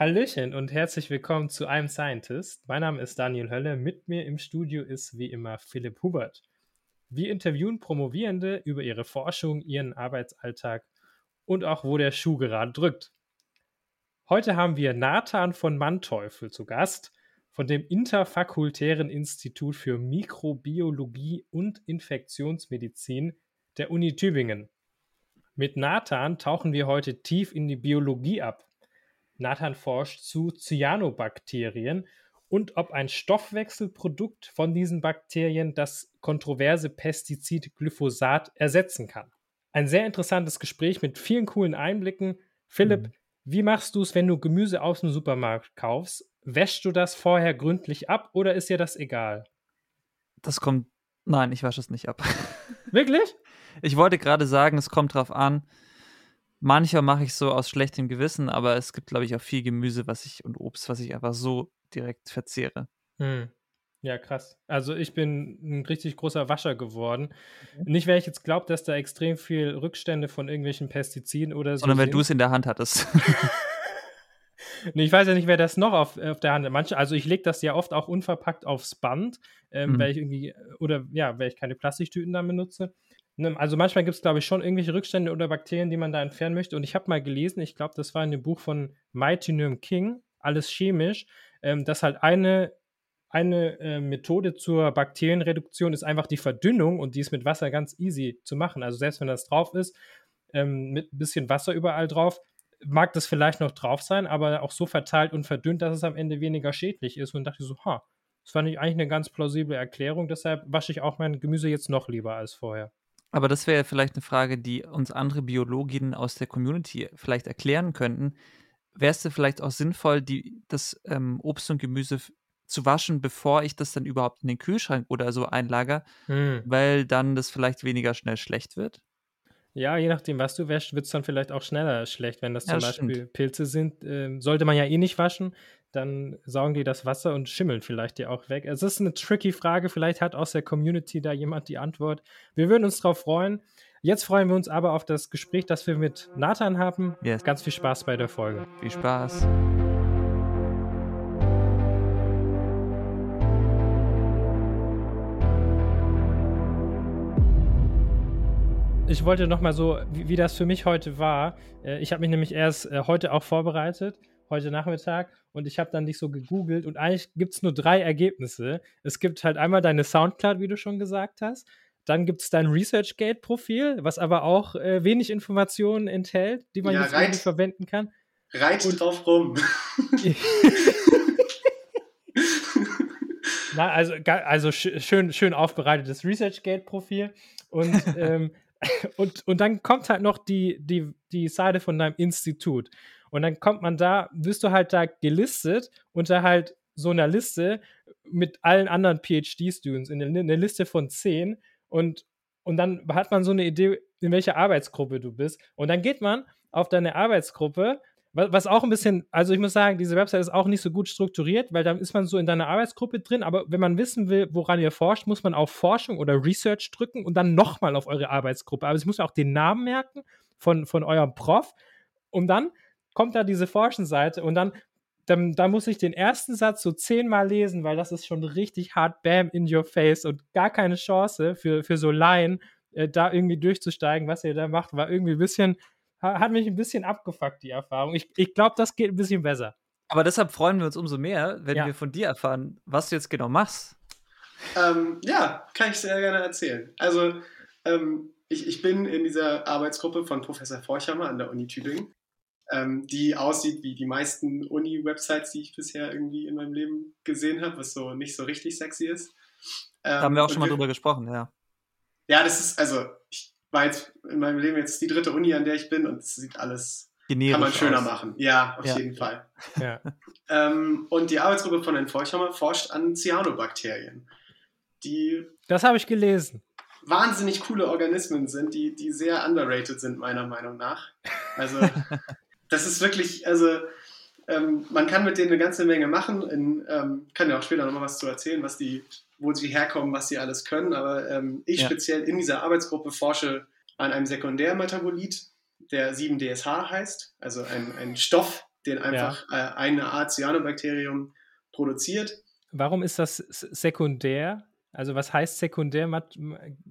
Hallöchen und herzlich willkommen zu I'm Scientist. Mein Name ist Daniel Hölle. Mit mir im Studio ist wie immer Philipp Hubert. Wir interviewen Promovierende über ihre Forschung, ihren Arbeitsalltag und auch wo der Schuh gerade drückt. Heute haben wir Nathan von Manteuffel zu Gast von dem Interfakultären Institut für Mikrobiologie und Infektionsmedizin der Uni Tübingen. Mit Nathan tauchen wir heute tief in die Biologie ab. Nathan forscht zu Cyanobakterien und ob ein Stoffwechselprodukt von diesen Bakterien das kontroverse Pestizid Glyphosat ersetzen kann. Ein sehr interessantes Gespräch mit vielen coolen Einblicken. Philipp, mhm. wie machst du es, wenn du Gemüse aus dem Supermarkt kaufst? Wäschst du das vorher gründlich ab oder ist dir das egal? Das kommt. Nein, ich wasche es nicht ab. Wirklich? Ich wollte gerade sagen, es kommt drauf an, Mancher mache ich so aus schlechtem Gewissen, aber es gibt, glaube ich, auch viel Gemüse was ich, und Obst, was ich einfach so direkt verzehre. Hm. Ja, krass. Also ich bin ein richtig großer Wascher geworden. Mhm. Nicht, weil ich jetzt glaube, dass da extrem viel Rückstände von irgendwelchen Pestiziden oder so. Sondern weil du es in der Hand hattest. nee, ich weiß ja nicht, wer das noch auf, auf der Hand hat. Manche, also ich lege das ja oft auch unverpackt aufs Band, ähm, mhm. weil ich irgendwie, oder ja, weil ich keine Plastiktüten dann benutze. Ne, also manchmal gibt es, glaube ich, schon irgendwelche Rückstände oder Bakterien, die man da entfernen möchte. Und ich habe mal gelesen, ich glaube, das war in dem Buch von Mighty Nürm King, alles chemisch, ähm, dass halt eine, eine äh, Methode zur Bakterienreduktion ist einfach die Verdünnung und die ist mit Wasser ganz easy zu machen. Also selbst wenn das drauf ist, ähm, mit ein bisschen Wasser überall drauf, mag das vielleicht noch drauf sein, aber auch so verteilt und verdünnt, dass es am Ende weniger schädlich ist. Und dachte ich so, ha, das fand ich eigentlich eine ganz plausible Erklärung. Deshalb wasche ich auch mein Gemüse jetzt noch lieber als vorher. Aber das wäre vielleicht eine Frage, die uns andere Biologinnen aus der Community vielleicht erklären könnten. Wäre es vielleicht auch sinnvoll, die, das ähm, Obst und Gemüse zu waschen, bevor ich das dann überhaupt in den Kühlschrank oder so einlager, hm. weil dann das vielleicht weniger schnell schlecht wird? Ja, je nachdem, was du wäschst, wird es dann vielleicht auch schneller schlecht. Wenn das zum ja, Beispiel stimmt. Pilze sind, äh, sollte man ja eh nicht waschen dann saugen die das Wasser und schimmeln vielleicht die auch weg. Es ist eine tricky Frage, vielleicht hat aus der Community da jemand die Antwort. Wir würden uns darauf freuen. Jetzt freuen wir uns aber auf das Gespräch, das wir mit Nathan haben. Yes. Ganz viel Spaß bei der Folge. Viel Spaß. ich wollte noch mal so, wie, wie, das für mich heute war. Äh, ich habe mich nämlich erst äh, heute auch vorbereitet heute Nachmittag und ich habe dann dich so gegoogelt und eigentlich gibt es nur drei Ergebnisse. Es gibt halt einmal deine Soundcloud, wie du schon gesagt hast. Dann gibt es dein ResearchGate-Profil, was aber auch äh, wenig Informationen enthält, die man ja, jetzt reit, verwenden kann. Reit und, drauf rum. Na, also, also schön, schön aufbereitetes ResearchGate-Profil. Und, ähm, und, und dann kommt halt noch die, die, die Seite von deinem Institut. Und dann kommt man da, wirst du halt da gelistet unter halt so einer Liste mit allen anderen PhD-Students in einer Liste von zehn und, und dann hat man so eine Idee, in welcher Arbeitsgruppe du bist. Und dann geht man auf deine Arbeitsgruppe, was auch ein bisschen, also ich muss sagen, diese Website ist auch nicht so gut strukturiert, weil dann ist man so in deiner Arbeitsgruppe drin, aber wenn man wissen will, woran ihr forscht, muss man auf Forschung oder Research drücken und dann nochmal auf eure Arbeitsgruppe. Aber also ich muss auch den Namen merken von, von eurem Prof und dann kommt da diese Forschenseite und dann, dann, dann muss ich den ersten Satz so zehnmal lesen, weil das ist schon richtig hart bam in your face und gar keine Chance für, für so Laien, äh, da irgendwie durchzusteigen, was ihr da macht, war irgendwie ein bisschen, hat mich ein bisschen abgefuckt, die Erfahrung. Ich, ich glaube, das geht ein bisschen besser. Aber deshalb freuen wir uns umso mehr, wenn ja. wir von dir erfahren, was du jetzt genau machst. Ähm, ja, kann ich sehr gerne erzählen. Also, ähm, ich, ich bin in dieser Arbeitsgruppe von Professor Forchhammer an der Uni Tübingen ähm, die aussieht wie die meisten Uni-Websites, die ich bisher irgendwie in meinem Leben gesehen habe, was so nicht so richtig sexy ist. Ähm, da haben wir auch schon mal drüber gesprochen, ja. Ja, das ist, also, ich war jetzt in meinem Leben jetzt die dritte Uni, an der ich bin, und es sieht alles, Generisch kann man schöner aus. machen. Ja, auf ja. jeden Fall. Ja. ähm, und die Arbeitsgruppe von Herrn Feuchhammer forscht an Cyanobakterien. Die. Das habe ich gelesen wahnsinnig coole Organismen sind, die, die sehr underrated sind, meiner Meinung nach. Also das ist wirklich, also ähm, man kann mit denen eine ganze Menge machen. In, ähm, kann ja auch später nochmal was zu erzählen, was die, wo sie herkommen, was sie alles können. Aber ähm, ich ja. speziell in dieser Arbeitsgruppe forsche an einem Sekundärmetabolit, der 7-DSH heißt, also ein, ein Stoff, den einfach ja. äh, eine Art Cyanobakterium produziert. Warum ist das sekundär? Also was heißt sekundär?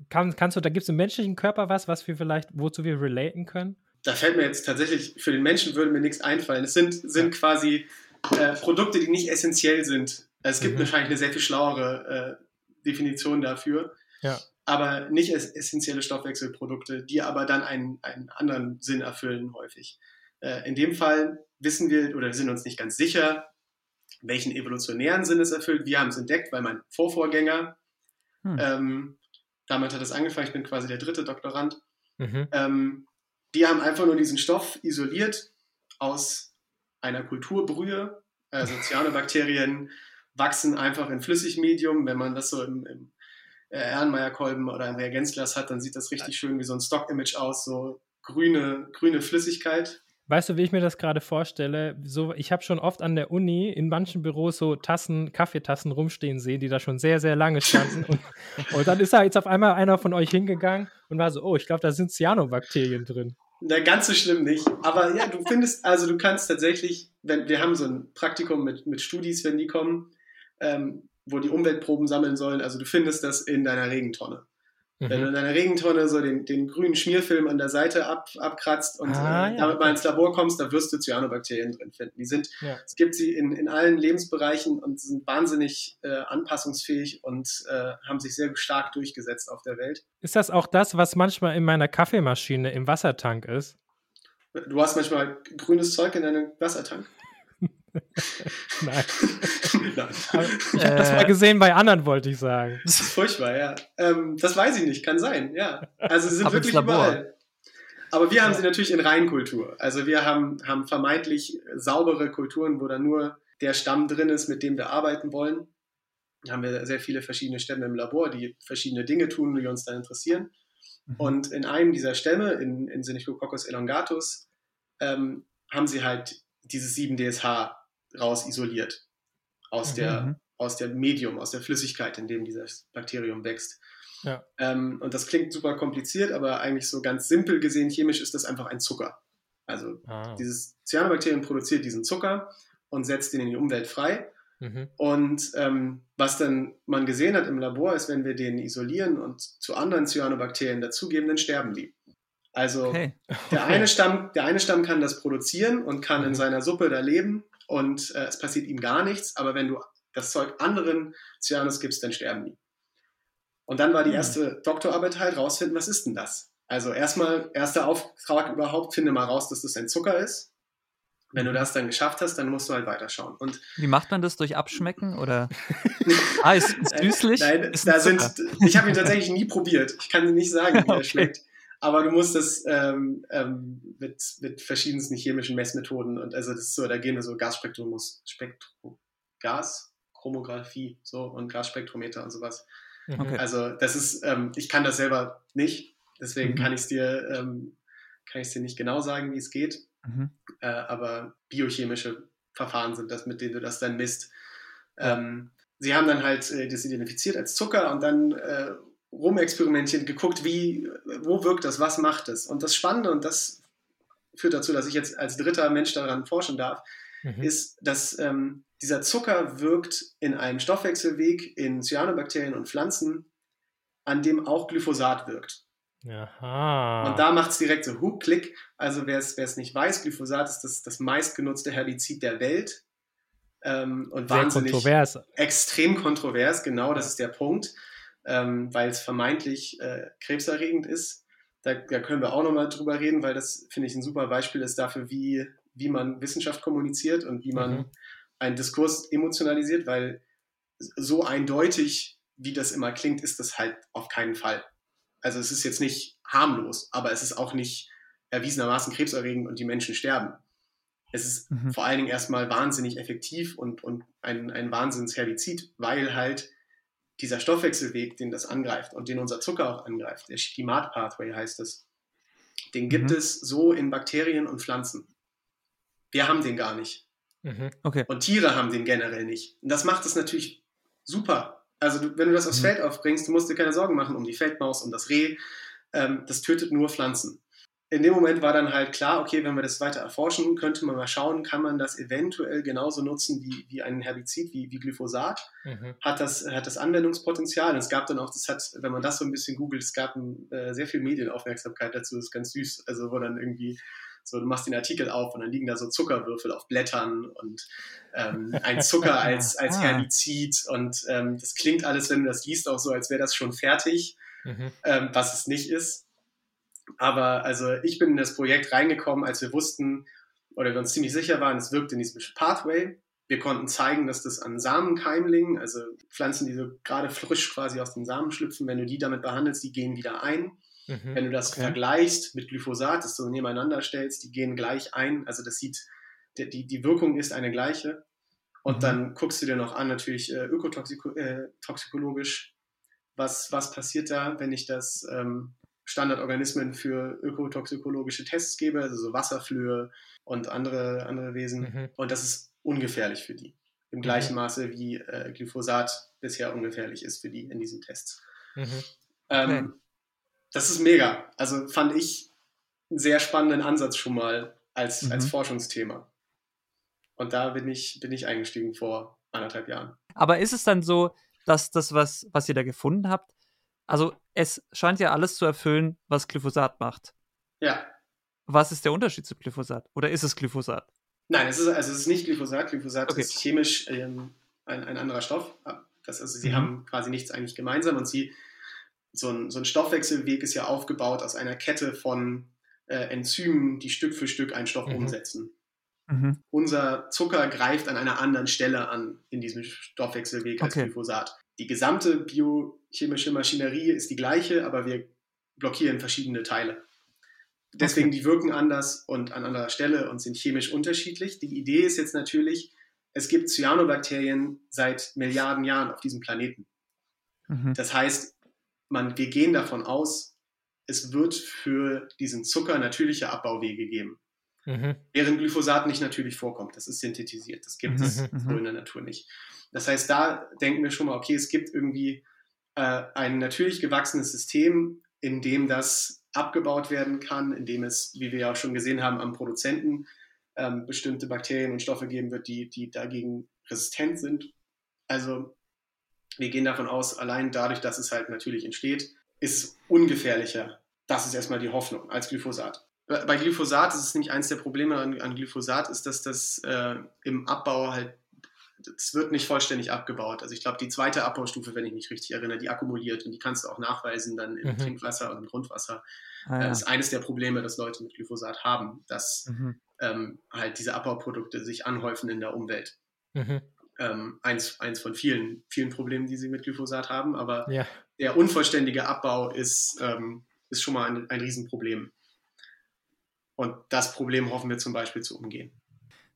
Kann, kannst du, da gibt es im menschlichen Körper was, was wir vielleicht, wozu wir relaten können? Da fällt mir jetzt tatsächlich, für den Menschen würde mir nichts einfallen. Es sind, sind quasi äh, Produkte, die nicht essentiell sind. Es gibt mhm. wahrscheinlich eine sehr viel schlauere äh, Definition dafür. Ja. Aber nicht essentielle Stoffwechselprodukte, die aber dann einen, einen anderen Sinn erfüllen häufig. Äh, in dem Fall wissen wir oder wir sind uns nicht ganz sicher, welchen evolutionären Sinn es erfüllt. Wir haben es entdeckt, weil mein Vorvorgänger, hm. ähm, damit hat es angefangen, ich bin quasi der dritte Doktorand, mhm. ähm, die haben einfach nur diesen Stoff isoliert aus einer Kulturbrühe. Also Cyanobakterien wachsen einfach in Flüssigmedium. Wenn man das so im, im äh, Erlenmeyer-Kolben oder im Reagenzglas hat, dann sieht das richtig schön wie so ein Stock-Image aus, so grüne, grüne Flüssigkeit. Weißt du, wie ich mir das gerade vorstelle? So, ich habe schon oft an der Uni in manchen Büros so Tassen, Kaffeetassen rumstehen sehen, die da schon sehr, sehr lange standen. und, und, dann ist da jetzt auf einmal einer von euch hingegangen und war so, oh, ich glaube, da sind Cyanobakterien drin. Na, ganz so schlimm nicht. Aber ja, du findest, also du kannst tatsächlich, wenn wir haben so ein Praktikum mit, mit Studis, wenn die kommen, ähm, wo die Umweltproben sammeln sollen. Also du findest das in deiner Regentonne. Mhm. Wenn du in deiner Regentonne so den, den grünen Schmierfilm an der Seite ab, abkratzt und ah, äh, ja. damit mal ins Labor kommst, da wirst du Cyanobakterien drin finden. Die sind, ja. es gibt sie in, in allen Lebensbereichen und sind wahnsinnig äh, anpassungsfähig und äh, haben sich sehr stark durchgesetzt auf der Welt. Ist das auch das, was manchmal in meiner Kaffeemaschine im Wassertank ist? Du hast manchmal grünes Zeug in deinem Wassertank? Nein. Nein. Ich habe das mal gesehen bei anderen, wollte ich sagen. Das ist furchtbar, ja. Ähm, das weiß ich nicht, kann sein, ja. Also sie sind wirklich überall. Aber wir haben ja. sie natürlich in Reinkultur. Also wir haben, haben vermeintlich saubere Kulturen, wo da nur der Stamm drin ist, mit dem wir arbeiten wollen. Da haben wir sehr viele verschiedene Stämme im Labor, die verschiedene Dinge tun, die uns dann interessieren. Mhm. Und in einem dieser Stämme, in, in Sinichococcus elongatus, ähm, haben sie halt dieses 7-DSH raus isoliert aus, mhm. der, aus der Medium, aus der Flüssigkeit, in dem dieses Bakterium wächst. Ja. Ähm, und das klingt super kompliziert, aber eigentlich so ganz simpel gesehen, chemisch ist das einfach ein Zucker. Also ah. dieses Cyanobakterium produziert diesen Zucker und setzt ihn in die Umwelt frei. Mhm. Und ähm, was dann man gesehen hat im Labor, ist, wenn wir den isolieren und zu anderen Cyanobakterien dazugeben, dann sterben die. Also okay. Der, eine Stamm, der eine Stamm kann das produzieren und kann mhm. in seiner Suppe da leben und äh, es passiert ihm gar nichts, aber wenn du das Zeug anderen Cyanus gibst, dann sterben die. Und dann war die hm. erste Doktorarbeit halt rausfinden, was ist denn das? Also erstmal, erster Auftrag überhaupt, finde mal raus, dass das ein Zucker ist. Wenn du das dann geschafft hast, dann musst du halt weiterschauen. Und Wie macht man das? Durch Abschmecken oder? ah, ist, ist süßlich? Nein, ist da sind, ich habe ihn tatsächlich nie probiert. Ich kann dir nicht sagen, wie er okay. schmeckt. Aber du musst das ähm, ähm, mit, mit verschiedensten chemischen Messmethoden und also das ist so, da gehen wir so Gasspektrum, Spektrum, Gaschromographie so und Gasspektrometer und sowas. Mhm. Okay. Also das ist, ähm, ich kann das selber nicht, deswegen mhm. kann ich es dir, ähm, kann ich dir nicht genau sagen, wie es geht. Mhm. Äh, aber biochemische Verfahren sind das, mit denen du das dann misst. Ja. Ähm, sie haben dann halt äh, das identifiziert als Zucker und dann äh, rumexperimentiert, geguckt, wie, wo wirkt das, was macht es. Und das Spannende, und das führt dazu, dass ich jetzt als dritter Mensch daran forschen darf, mhm. ist, dass ähm, dieser Zucker wirkt in einem Stoffwechselweg in Cyanobakterien und Pflanzen, an dem auch Glyphosat wirkt. Aha. Und da macht es direkt so Hook, Klick. Also wer es nicht weiß, Glyphosat ist das, das meistgenutzte Herbizid der Welt. Ähm, und Sehr wahnsinnig kontrovers. extrem kontrovers, genau, das ist der Punkt ähm, weil es vermeintlich äh, krebserregend ist. Da, da, können wir auch nochmal drüber reden, weil das, finde ich, ein super Beispiel ist dafür, wie, wie man Wissenschaft kommuniziert und wie man mhm. einen Diskurs emotionalisiert, weil so eindeutig, wie das immer klingt, ist das halt auf keinen Fall. Also es ist jetzt nicht harmlos, aber es ist auch nicht erwiesenermaßen krebserregend und die Menschen sterben. Es ist mhm. vor allen Dingen erstmal wahnsinnig effektiv und, und ein, ein Wahnsinnsherbizid, weil halt dieser Stoffwechselweg, den das angreift und den unser Zucker auch angreift, der Stimat Pathway heißt es, den gibt mhm. es so in Bakterien und Pflanzen. Wir haben den gar nicht. Mhm. Okay. Und Tiere haben den generell nicht. Und das macht es natürlich super. Also du, wenn du das aufs mhm. Feld aufbringst, du musst dir keine Sorgen machen um die Feldmaus, um das Reh. Ähm, das tötet nur Pflanzen. In dem Moment war dann halt klar, okay, wenn wir das weiter erforschen, könnte man mal schauen, kann man das eventuell genauso nutzen wie, wie ein Herbizid, wie, wie Glyphosat. Mhm. Hat, das, hat das Anwendungspotenzial. Und es gab dann auch, das hat, wenn man das so ein bisschen googelt, es gab äh, sehr viel Medienaufmerksamkeit dazu, das ist ganz süß. Also wo dann irgendwie so, du machst den Artikel auf und dann liegen da so Zuckerwürfel auf Blättern und ähm, ein Zucker als, als ah. Herbizid. Und ähm, das klingt alles, wenn du das liest, auch so, als wäre das schon fertig, mhm. ähm, was es nicht ist. Aber also ich bin in das Projekt reingekommen, als wir wussten oder wir uns ziemlich sicher waren, es wirkt in diesem Pathway. Wir konnten zeigen, dass das an Samenkeimlingen, also Pflanzen, die so gerade frisch quasi aus den Samen schlüpfen, wenn du die damit behandelst, die gehen wieder ein. Mhm, wenn du das okay. vergleichst mit Glyphosat, das du nebeneinander stellst, die gehen gleich ein. Also das sieht, die, die Wirkung ist eine gleiche. Und mhm. dann guckst du dir noch an, natürlich äh, ökotoxikologisch, äh, was, was passiert da, wenn ich das ähm, Standardorganismen für ökotoxikologische Tests gebe, also so Wasserflöhe und andere, andere Wesen. Mhm. Und das ist ungefährlich für die. Im gleichen mhm. Maße wie äh, Glyphosat bisher ungefährlich ist für die in diesen Tests. Mhm. Ähm. Das ist mega. Also fand ich einen sehr spannenden Ansatz schon mal als, als mhm. Forschungsthema. Und da bin ich, bin ich eingestiegen vor anderthalb Jahren. Aber ist es dann so, dass das, was, was ihr da gefunden habt, also es scheint ja alles zu erfüllen, was Glyphosat macht. Ja. Was ist der Unterschied zu Glyphosat? Oder ist es Glyphosat? Nein, es ist, also es ist nicht Glyphosat. Glyphosat okay. ist chemisch ähm, ein, ein, anderer Stoff. Das, also sie mhm. haben quasi nichts eigentlich gemeinsam und sie, so ein, so ein Stoffwechselweg ist ja aufgebaut aus einer Kette von äh, Enzymen, die Stück für Stück einen Stoff mhm. umsetzen. Mhm. Unser Zucker greift an einer anderen Stelle an in diesem Stoffwechselweg als okay. Glyphosat. Die gesamte biochemische Maschinerie ist die gleiche, aber wir blockieren verschiedene Teile. Deswegen, okay. die wirken anders und an anderer Stelle und sind chemisch unterschiedlich. Die Idee ist jetzt natürlich, es gibt Cyanobakterien seit Milliarden Jahren auf diesem Planeten. Mhm. Das heißt, man, wir gehen davon aus, es wird für diesen Zucker natürliche Abbauwege geben. Mhm. Während Glyphosat nicht natürlich vorkommt. Das ist synthetisiert. Das gibt mhm. es so mhm. in der Natur nicht. Das heißt, da denken wir schon mal, okay, es gibt irgendwie äh, ein natürlich gewachsenes System, in dem das abgebaut werden kann, in dem es, wie wir ja auch schon gesehen haben, am Produzenten ähm, bestimmte Bakterien und Stoffe geben wird, die, die dagegen resistent sind. Also wir gehen davon aus, allein dadurch, dass es halt natürlich entsteht, ist ungefährlicher. Das ist erstmal die Hoffnung als Glyphosat. Bei Glyphosat ist es nämlich eines der Probleme an, an Glyphosat, ist, dass das äh, im Abbau halt es wird nicht vollständig abgebaut. Also ich glaube, die zweite Abbaustufe, wenn ich mich richtig erinnere, die akkumuliert und die kannst du auch nachweisen dann im mhm. Trinkwasser und im Grundwasser. Ah, ja. Das ist eines der Probleme, dass Leute mit Glyphosat haben, dass mhm. ähm, halt diese Abbauprodukte sich anhäufen in der Umwelt. Mhm. Ähm, eins, eins von vielen, vielen Problemen, die sie mit Glyphosat haben, aber ja. der unvollständige Abbau ist, ähm, ist schon mal ein, ein Riesenproblem. Und das Problem hoffen wir zum Beispiel zu umgehen.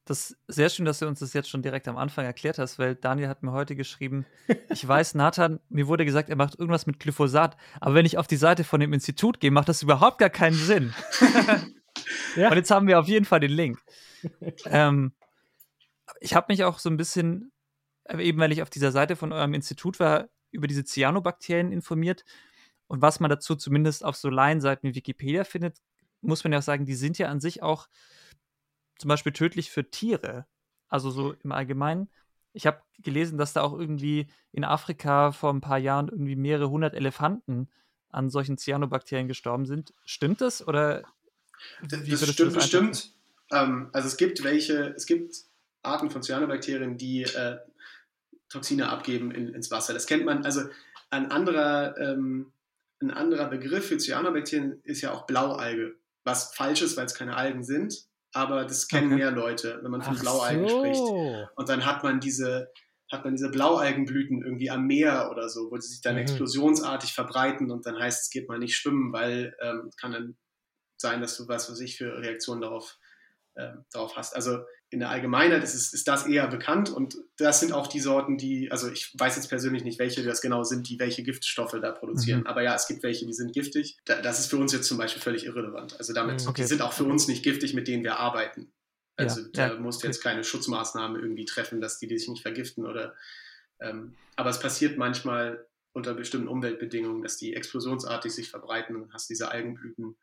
Das ist sehr schön, dass du uns das jetzt schon direkt am Anfang erklärt hast, weil Daniel hat mir heute geschrieben, ich weiß, Nathan, mir wurde gesagt, er macht irgendwas mit Glyphosat, aber wenn ich auf die Seite von dem Institut gehe, macht das überhaupt gar keinen Sinn. ja. Und jetzt haben wir auf jeden Fall den Link. ähm, ich habe mich auch so ein bisschen, äh, eben weil ich auf dieser Seite von eurem Institut war, über diese Cyanobakterien informiert. Und was man dazu zumindest auf so Laienseiten wie Wikipedia findet, muss man ja auch sagen, die sind ja an sich auch zum Beispiel tödlich für Tiere. Also so im Allgemeinen. Ich habe gelesen, dass da auch irgendwie in Afrika vor ein paar Jahren irgendwie mehrere hundert Elefanten an solchen Cyanobakterien gestorben sind. Stimmt das oder? Wie das stimmt bestimmt. Ähm, also es gibt welche, es gibt Arten von Cyanobakterien, die äh, Toxine abgeben in, ins Wasser. Das kennt man. Also ein anderer, ähm, ein anderer Begriff für Cyanobakterien ist ja auch Blaualge, was falsch ist, weil es keine Algen sind aber das kennen okay. mehr Leute, wenn man von Ach Blaualgen so. spricht. Und dann hat man diese, hat man diese Blaualgenblüten irgendwie am Meer oder so, wo sie sich dann mhm. explosionsartig verbreiten und dann heißt es, geht mal nicht schwimmen, weil ähm, kann dann sein, dass du was, was ich für Reaktionen darauf, äh, darauf hast. Also in der Allgemeinheit ist, ist, ist das eher bekannt und das sind auch die Sorten, die, also ich weiß jetzt persönlich nicht, welche das genau sind, die welche Giftstoffe da produzieren, mhm. aber ja, es gibt welche, die sind giftig. das ist für uns jetzt zum Beispiel völlig irrelevant. Also damit, mhm, okay. die sind auch für uns nicht giftig, mit denen wir arbeiten. Also ja, da ja, musst du jetzt keine Schutzmaßnahmen irgendwie treffen, dass die, die sich nicht vergiften oder ähm, aber es passiert manchmal unter bestimmten Umweltbedingungen, dass die explosionsartig sich verbreiten und hast diese Algenblüten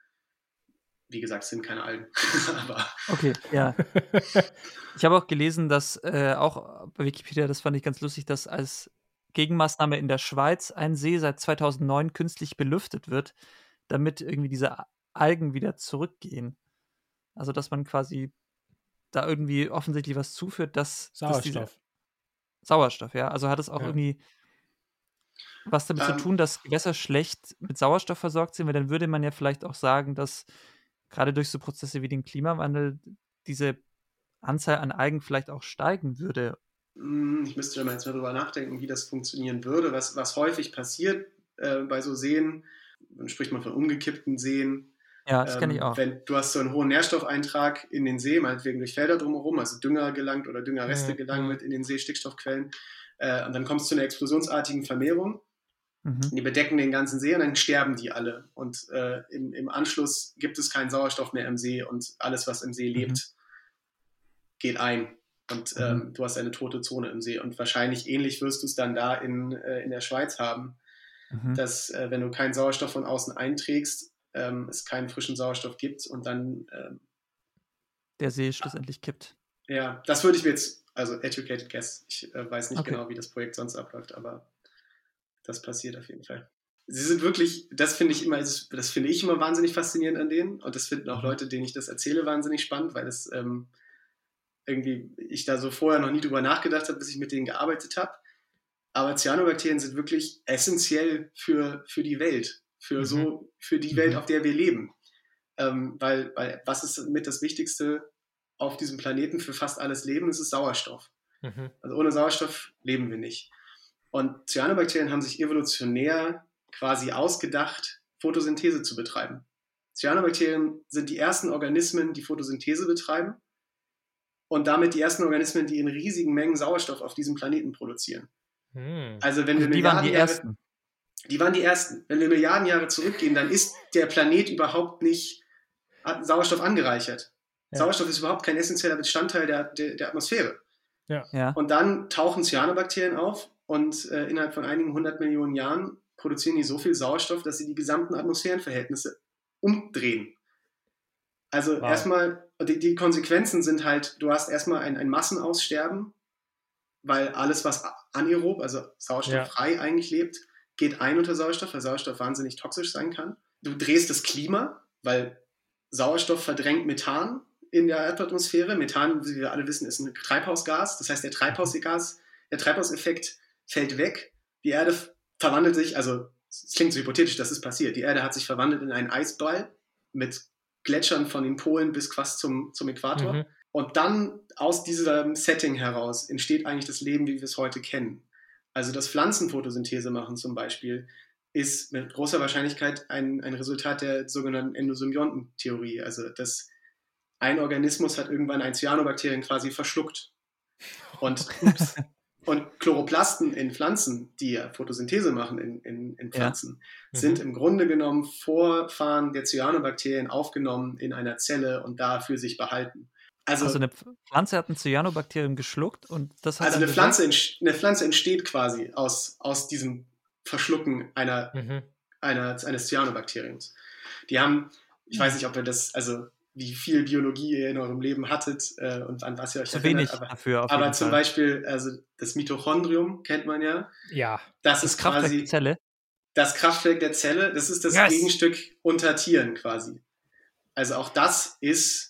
wie gesagt, es sind keine Algen. Aber Okay, ja. Ich habe auch gelesen, dass äh, auch bei Wikipedia, das fand ich ganz lustig, dass als Gegenmaßnahme in der Schweiz ein See seit 2009 künstlich belüftet wird, damit irgendwie diese Algen wieder zurückgehen. Also, dass man quasi da irgendwie offensichtlich was zuführt, dass, dass diese Sauerstoff. Sauerstoff, ja. Also hat es auch Ja. irgendwie was damit Ähm. zu tun, dass Gewässer schlecht mit Sauerstoff versorgt sind, weil dann würde man ja vielleicht auch sagen, dass gerade durch so Prozesse wie den Klimawandel diese Anzahl an Algen vielleicht auch steigen würde. Hm, Ich müsste da mal jetzt mal drüber nachdenken, wie das funktionieren würde. Was, was häufig passiert äh, bei so Seen, dann spricht man von umgekippten Seen. Ja, das kenne ich Ähm, auch. Wenn du hast so einen hohen Nährstoffeintrag in den See, meinetwegen durch Felder drumherum, also Dünger gelangt oder Düngerreste Mhm. gelangen mit in den See, Stickstoffquellen. Äh, und dann kommt es zu einer explosionsartigen Vermehrung. Mhm. Die bedecken den ganzen See und dann sterben die alle. Und äh, im, im Anschluss gibt es keinen Sauerstoff mehr im See und alles, was im See lebt, geht ein. Und Mhm. ähm, du hast eine tote Zone im See. Und wahrscheinlich ähnlich wirst du es dann da in, äh, in der Schweiz haben, Mhm. dass äh, wenn du keinen Sauerstoff von außen einträgst, ähm, es keinen frischen Sauerstoff gibt und dann, ähm, Der See schlussendlich kippt. ja, das würde ich mir jetzt, also educated guess, ich äh, weiß nicht Okay. genau, wie das Projekt sonst abläuft, aber das passiert auf jeden Fall. Sie sind wirklich, das finde ich immer, das finde ich immer wahnsinnig faszinierend an denen und das finden auch Mhm. Leute, denen ich das erzähle, wahnsinnig spannend, weil das ähm, irgendwie ich da so vorher noch nie drüber nachgedacht habe, bis ich mit denen gearbeitet habe. Aber Cyanobakterien sind wirklich essentiell für, für die Welt, für Mhm. so, für die Mhm. Welt, auf der wir leben. Ähm, weil, weil was ist mit das Wichtigste auf diesem Planeten für fast alles Leben? Es ist Sauerstoff. Mhm. Also ohne Sauerstoff leben wir nicht. Und Cyanobakterien haben sich evolutionär quasi ausgedacht, Photosynthese zu betreiben. Cyanobakterien sind die ersten Organismen, die Photosynthese betreiben und damit die ersten Organismen, die in riesigen Mengen Sauerstoff auf diesem Planeten produzieren. Hm. Also wenn Also wir die waren die Milliarden Jahre- ersten. die waren die ersten. Wenn wir Milliarden Jahre zurückgehen, dann ist der Planet überhaupt nicht Sauerstoff angereichert. Ja. Sauerstoff ist überhaupt kein essentieller Bestandteil der, der, der Atmosphäre. Ja. Und dann tauchen Cyanobakterien auf und äh, innerhalb von einigen hundert Millionen Jahren produzieren die so viel Sauerstoff, dass sie die gesamten Atmosphärenverhältnisse umdrehen. Also Wow. erstmal, die, die Konsequenzen sind halt, du hast erstmal ein, ein Massenaussterben, weil alles, was anaerob, also sauerstofffrei eigentlich lebt, geht ein unter Sauerstoff, weil Sauerstoff wahnsinnig toxisch sein kann. Du drehst das Klima, weil Sauerstoff verdrängt Methan in der Erdatmosphäre. Methan, wie wir alle wissen, ist ein Treibhausgas. Das heißt, der Treibhausgas, der Treibhauseffekt fällt weg. Die Erde verwandelt sich, also es klingt so hypothetisch, dass es passiert. Die Erde hat sich verwandelt in einen Eisball mit Gletschern von den Polen bis fast zum, zum Äquator. Mhm. Und dann aus diesem Setting heraus entsteht eigentlich das Leben, wie wir es heute kennen. Also das Pflanzenphotosynthese machen zum Beispiel ist mit großer Wahrscheinlichkeit ein, ein Resultat der sogenannten Endosymbiontentheorie. Also dass ein Organismus hat irgendwann ein Cyanobakterien quasi verschluckt. Und, und Chloroplasten in Pflanzen, die ja Photosynthese machen in, in, in Pflanzen, Mhm. sind im Grunde genommen Vorfahren der Cyanobakterien aufgenommen in einer Zelle und da für sich behalten. Also, Also eine Pflanze hat ein Cyanobakterium geschluckt und das hat also eine, Pflanze, eine Pflanze entsteht quasi aus, aus diesem Verschlucken einer, Mhm. einer, eines Cyanobakteriums. Die haben, ich weiß nicht, ob ihr das, also wie viel Biologie ihr in eurem Leben hattet äh, und an was ihr euch zu erinnert, wenig aber, dafür auf aber jeden zum Fall. Beispiel, also das Mitochondrium kennt man ja. Ja. Das, das ist Kraftwerk quasi der Zelle. das Kraftwerk der Zelle, das ist das Yes. Gegenstück unter Tieren quasi. Also auch das ist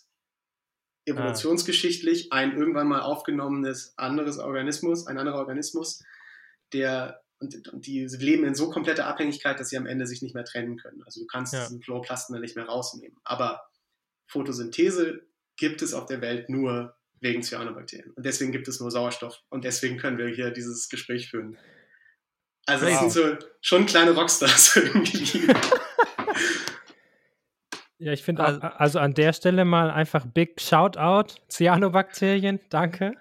Ah. evolutionsgeschichtlich ein irgendwann mal aufgenommenes anderes Organismus, ein anderer Organismus, der und, und die leben in so kompletter Abhängigkeit, dass sie am Ende sich nicht mehr trennen können. Also du kannst Ja. diesen Chloroplasten dann nicht mehr rausnehmen. Aber Photosynthese gibt es auf der Welt nur wegen Cyanobakterien. Und deswegen gibt es nur Sauerstoff. Und deswegen können wir hier dieses Gespräch führen. Also es Wow. sind so schon kleine Rockstars irgendwie. Ja, ich finde Also- also, also an der Stelle mal einfach Big Shoutout. Cyanobakterien, danke.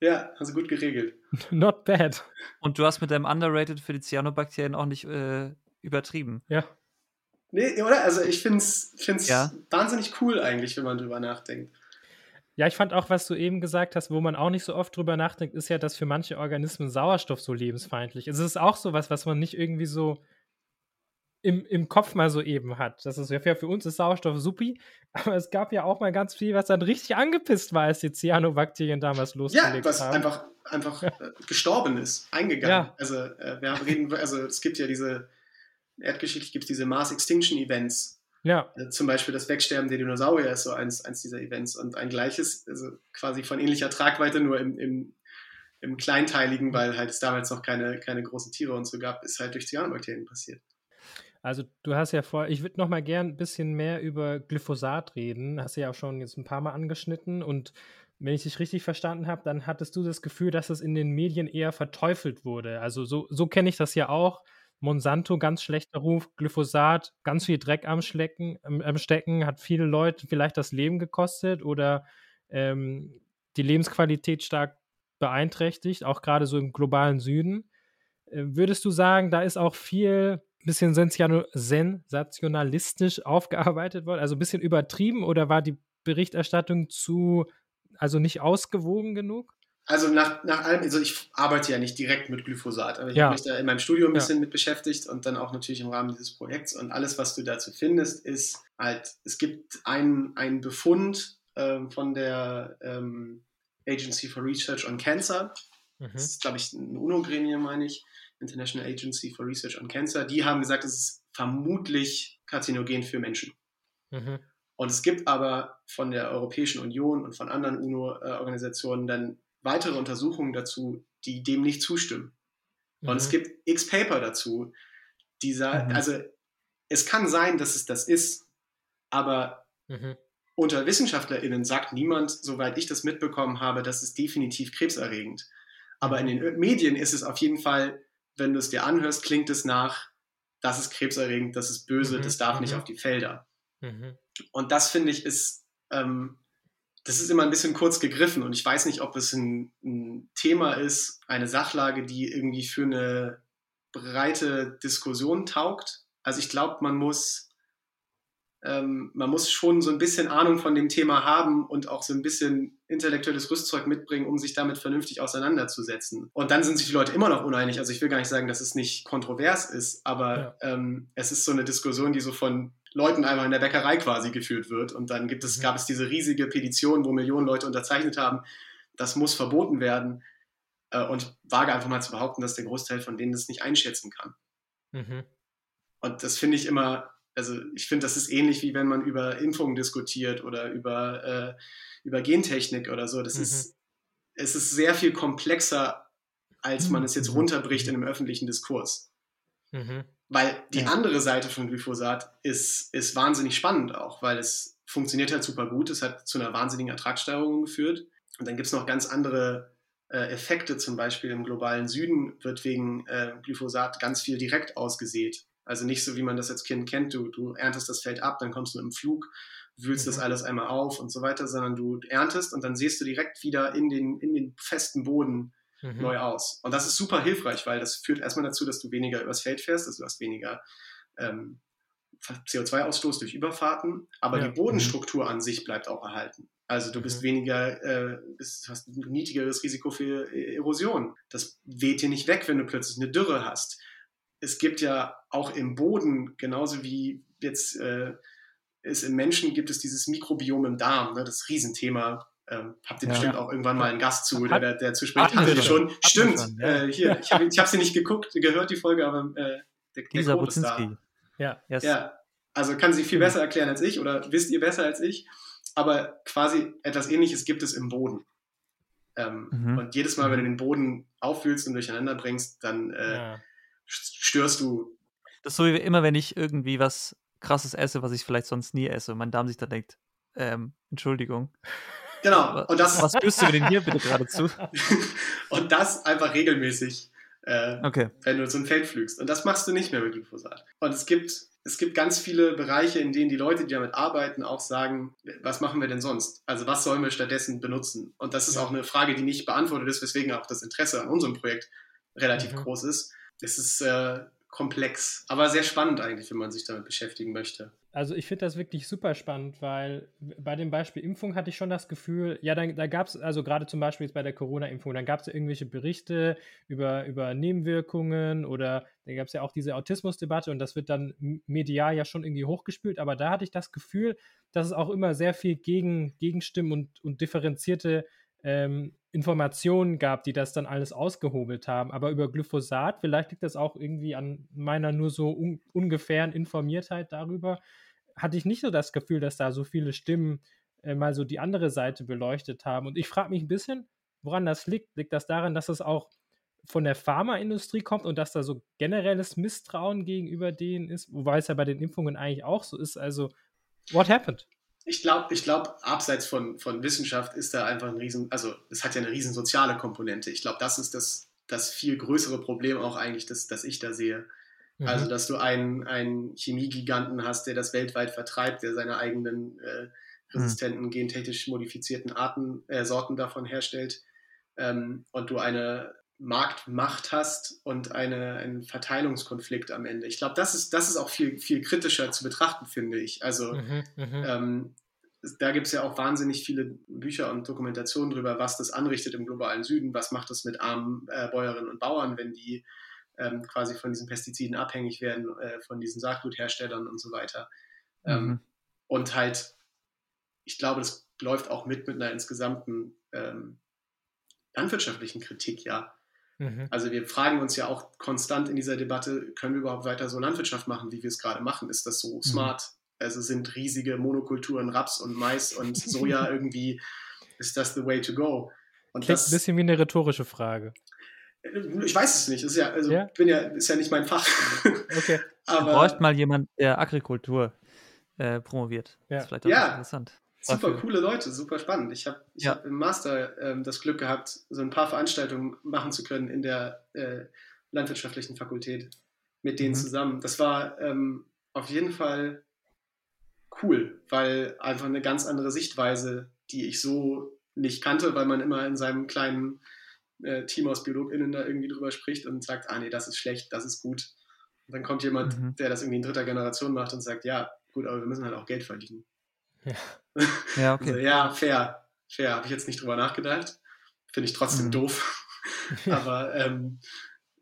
ja, also gut geregelt. Not bad. Und du hast mit deinem Underrated für die Cyanobakterien auch nicht äh, übertrieben. Ja. Nee, oder? Also ich finde es Ja. wahnsinnig cool eigentlich, wenn man drüber nachdenkt. Ja, ich fand auch, was du eben gesagt hast, wo man auch nicht so oft drüber nachdenkt, ist ja, dass für manche Organismen Sauerstoff so lebensfeindlich ist. Es ist auch sowas, was man nicht irgendwie so im, im Kopf mal so eben hat. Das ist ja für uns ist Sauerstoff supi, aber es gab ja auch mal ganz viel, was dann richtig angepisst war, als die Cyanobakterien damals losgelegt haben. Ja, was haben. einfach, einfach äh, gestorben ist, eingegangen. Ja. Also, äh, wir reden, also es gibt ja diese, erdgeschichtlich gibt es diese Mars Extinction Events. Ja. Also zum Beispiel das Wegsterben der Dinosaurier ist so eins, eins dieser Events und ein gleiches, also quasi von ähnlicher Tragweite, nur im, im, im Kleinteiligen, weil halt es damals noch keine, keine großen Tiere und so gab, ist halt durch Cyanobakterien passiert. Also du hast ja vor, ich würde noch mal gern ein bisschen mehr über Glyphosat reden. Hast du ja auch schon jetzt ein paar Mal angeschnitten und wenn ich dich richtig verstanden habe, dann hattest du das Gefühl, dass es in den Medien eher verteufelt wurde. Also so, so kenne ich das ja auch. Monsanto, ganz schlechter Ruf, Glyphosat, ganz viel Dreck am, Schlecken, am Stecken, hat viele Leute vielleicht das Leben gekostet oder ähm, die Lebensqualität stark beeinträchtigt, auch gerade so im globalen Süden. Äh, würdest du sagen, da ist auch viel bisschen sensationalistisch aufgearbeitet worden, also ein bisschen übertrieben oder war die Berichterstattung zu, also nicht ausgewogen genug? Also nach, nach allem, also ich arbeite ja nicht direkt mit Glyphosat, aber ich ja. habe mich da in meinem Studium ein bisschen ja. mit beschäftigt und dann auch natürlich im Rahmen dieses Projekts. Und alles, was du dazu findest, ist halt, es gibt einen, einen Befund ähm, von der ähm, Agency for Research on Cancer. Mhm. Das ist, glaube ich, ein UNO-Gremium, meine ich. International Agency for Research on Cancer. Die haben gesagt, es ist vermutlich karzinogen für Menschen. Mhm. Und es gibt aber von der Europäischen Union und von anderen UNO-Organisationen dann weitere Untersuchungen dazu, die dem nicht zustimmen. Mhm. Und es mhm. gibt x Paper dazu, die sagen, mhm. also es kann sein, dass es das ist, aber mhm. unter WissenschaftlerInnen sagt niemand, soweit ich das mitbekommen habe, dass es definitiv krebserregend. Aber in mhm. den Medien ist es auf jeden Fall, wenn du es dir anhörst, klingt es nach, das ist krebserregend, das ist böse, mhm. das darf nicht auf die Felder. Und das finde ich ist ähm, das ist immer ein bisschen kurz gegriffen und ich weiß nicht, ob es ein, ein, Thema ist, eine Sachlage, die irgendwie für eine breite Diskussion taugt. Also ich glaube, man muss, ähm, man muss schon so ein bisschen Ahnung von dem Thema haben und auch so ein bisschen intellektuelles Rüstzeug mitbringen, um sich damit vernünftig auseinanderzusetzen. Und dann sind sich die Leute immer noch uneinig. Also ich will gar nicht sagen, dass es nicht kontrovers ist, aber ja. ähm, es ist so eine Diskussion, die so von Leuten einfach in der Bäckerei quasi geführt wird. Und dann gibt es, mhm. gab es diese riesige Petition, wo Millionen Leute unterzeichnet haben, das muss verboten werden. Äh, und wage einfach mal zu behaupten, dass der Großteil von denen das nicht einschätzen kann. Mhm. Und das finde ich immer, also ich finde, das ist ähnlich wie wenn man über Impfungen diskutiert oder über, äh, über Gentechnik oder so. Das mhm. ist, es ist sehr viel komplexer, als man es jetzt mhm. runterbricht in einem öffentlichen Diskurs. Mhm. Weil die ja. andere Seite von Glyphosat ist, ist wahnsinnig spannend auch, weil es funktioniert halt super gut. Es hat zu einer wahnsinnigen Ertragssteigerung geführt. Und dann gibt es noch ganz andere äh, Effekte. Zum Beispiel im globalen Süden wird wegen äh, Glyphosat ganz viel direkt ausgesät. Also nicht so, wie man das als Kind kennt. Du, du erntest das Feld ab, dann kommst du im Flug, wühlst mhm. das alles einmal auf und so weiter, sondern du erntest und dann siehst du direkt wieder in den, in den festen Boden mhm. neu aus. Und das ist super hilfreich, weil das führt erstmal dazu, dass du weniger übers Feld fährst, also du hast weniger ähm, CO2-Ausstoß durch Überfahrten, aber ja. die Bodenstruktur mhm. an sich bleibt auch erhalten. Also du bist mhm. weniger, äh, bist, hast ein niedrigeres Risiko für e-, Erosion. Das weht dir nicht weg, wenn du plötzlich eine Dürre hast. Es gibt ja auch im Boden, genauso wie jetzt äh, ist im Menschen, gibt es dieses Mikrobiom im Darm, ne, das Riesenthema ähm, habt ihr ja. bestimmt auch irgendwann mal einen Gast zu, der, der, der zu sprechen hat. Schon. schon. Stimmt. Schon, ja. äh, hier, ich habe ich hab sie nicht geguckt, gehört die Folge, aber äh, der, der Code ist da. Ja. Yes. ja. Also kann sie viel besser erklären als ich oder wisst ihr besser als ich. Aber quasi etwas ähnliches gibt es im Boden. Ähm, mhm. Und jedes Mal, wenn du mhm. den Boden auffühlst und durcheinander bringst, dann äh, ja. störst du. Das ist so wie immer, wenn ich irgendwie was krasses esse, was ich vielleicht sonst nie esse und mein Darm sich dann denkt, ähm, Entschuldigung. Genau. Und das, Was führst du mir denn hier bitte gerade zu? und das einfach regelmäßig, äh, okay. wenn du so ein Feld pflügst. Und das machst du nicht mehr mit Glyphosat. Und es gibt, es gibt ganz viele Bereiche, in denen die Leute, die damit arbeiten, auch sagen, was machen wir denn sonst? Also was sollen wir stattdessen benutzen? Und das ist ja. auch eine Frage, die nicht beantwortet ist, weswegen auch das Interesse an unserem Projekt relativ mhm. groß ist. Es ist äh, komplex, aber sehr spannend eigentlich, wenn man sich damit beschäftigen möchte. Also ich finde das wirklich super spannend, weil bei dem Beispiel Impfung hatte ich schon das Gefühl, ja, dann, da gab es, also gerade zum Beispiel jetzt bei der Corona-Impfung, dann gab es ja irgendwelche Berichte über, über Nebenwirkungen oder da gab es ja auch diese Autismusdebatte und das wird dann medial ja schon irgendwie hochgespült, aber da hatte ich das Gefühl, dass es auch immer sehr viel gegen, Gegenstimmen und, und differenzierte ähm, Informationen gab, die das dann alles ausgehobelt haben. Aber über Glyphosat, vielleicht liegt das auch irgendwie an meiner nur so un ungefähren Informiertheit darüber, hatte ich nicht so das Gefühl, dass da so viele Stimmen äh, mal so die andere Seite beleuchtet haben. Und ich frage mich ein bisschen, woran das liegt. Liegt das daran, dass es auch von der Pharmaindustrie kommt und dass da so generelles Misstrauen gegenüber denen ist, wobei es ja bei den Impfungen eigentlich auch so ist. Also, what happened? Ich glaube, ich glaub, abseits von, von Wissenschaft ist da einfach ein riesen, also es hat ja eine riesen soziale Komponente. Ich glaube, das ist das, das viel größere Problem auch eigentlich, das, das ich da sehe. Mhm. Also, dass du einen, einen Chemiegiganten hast, der das weltweit vertreibt, der seine eigenen äh, resistenten, mhm. gentechnisch modifizierten Arten, äh, Sorten davon herstellt. Ähm, und du eine Marktmacht hast und eine, einen Verteilungskonflikt am Ende. Ich glaube, das ist, das ist auch viel, viel kritischer zu betrachten, finde ich. Also mhm, mhm. ähm, da gibt es ja auch wahnsinnig viele Bücher und Dokumentationen darüber, was das anrichtet im globalen Süden, was macht das mit armen äh, Bäuerinnen und Bauern, wenn die ähm, quasi von diesen Pestiziden abhängig werden, äh, von diesen Saatgutherstellern und so weiter. Ähm, mhm. und halt, ich glaube, das läuft auch mit mit einer insgesamten ähm, landwirtschaftlichen Kritik, ja. Mhm. Also wir fragen uns ja auch konstant in dieser Debatte, können wir überhaupt weiter so Landwirtschaft machen, wie wir es gerade machen? Ist das so mhm. smart? Also sind riesige Monokulturen Raps und Mais und Soja irgendwie, ist das the way to go? Und Klingt das, ein bisschen wie eine rhetorische Frage. Ich weiß es nicht. Ist ja, also ja? Bin ja, ist ja nicht mein Fach. Okay. Aber, du brauchst mal jemand, der Agrikultur äh, promoviert. Ja. Das ist vielleicht auch ja. interessant. Super coole Leute, super spannend. Ich habe ja. hab im Master ähm, das Glück gehabt, so ein paar Veranstaltungen machen zu können in der äh, landwirtschaftlichen Fakultät mit denen mhm. zusammen. Das war ähm, auf jeden Fall cool, weil einfach eine ganz andere Sichtweise, die ich so nicht kannte, weil man immer in seinem kleinen äh, Team aus BiologInnen da irgendwie drüber spricht und sagt, ah nee, das ist schlecht, das ist gut. Und dann kommt jemand, mhm. der das irgendwie in dritter Generation macht und sagt, ja, gut, aber wir müssen halt auch Geld verdienen. Ja, ja okay. Also, ja, fair. Fair. Habe ich jetzt nicht drüber nachgedacht. Finde ich trotzdem mhm. doof. Aber ähm,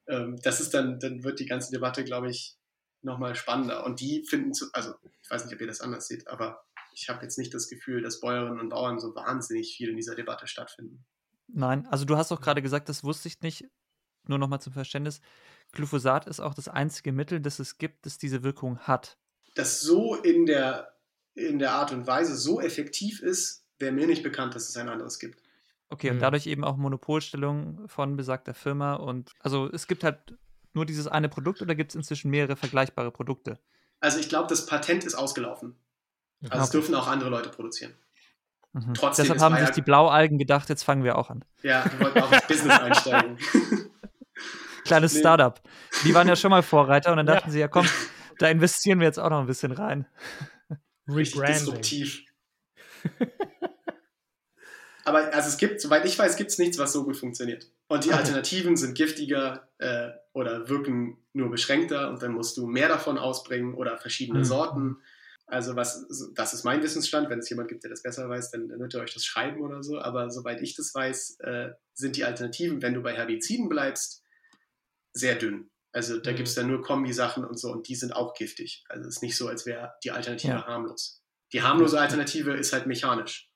ähm, das ist dann, dann wird die ganze Debatte, glaube ich, nochmal spannender. Und die finden, zu, also ich weiß nicht, ob ihr das anders seht, aber ich habe jetzt nicht das Gefühl, dass Bäuerinnen und Bauern so wahnsinnig viel in dieser Debatte stattfinden. Nein, also du hast auch gerade gesagt, das wusste ich nicht. Nur nochmal zum Verständnis. Glyphosat ist auch das einzige Mittel, das es gibt, das diese Wirkung hat. Das so in der in der Art und Weise so effektiv ist, wäre mir nicht bekannt, dass es ein anderes gibt. Okay, mhm. und dadurch eben auch Monopolstellung von besagter Firma. Und also es gibt halt nur dieses eine Produkt oder gibt es inzwischen mehrere vergleichbare Produkte? Also ich glaube, das Patent ist ausgelaufen. Also okay. es dürfen auch andere Leute produzieren. Mhm. Trotzdem Deshalb haben sich die Blaualgen gedacht, jetzt fangen wir auch an. Ja, wir wollten auch ins Business einsteigen. Kleines nee. Startup. Die waren ja schon mal Vorreiter und dann dachten ja. sie, ja komm, da investieren wir jetzt auch noch ein bisschen rein. Rebranding. disruptiv. Aber also es gibt, soweit ich weiß, gibt es nichts, was so gut funktioniert. Und die Alternativen sind giftiger äh, oder wirken nur beschränkter und dann musst du mehr davon ausbringen oder verschiedene mhm. Sorten. Also was, das ist mein Wissensstand. Wenn es jemand gibt, der das besser weiß, dann, dann wird er euch das schreiben oder so. Aber soweit ich das weiß, äh, sind die Alternativen, wenn du bei Herbiziden bleibst, sehr dünn. Also da mhm. gibt es dann nur Kombi-Sachen und so und die sind auch giftig. Also es ist nicht so, als wäre die Alternative ja. harmlos. Die harmlose Alternative ist halt mechanisch.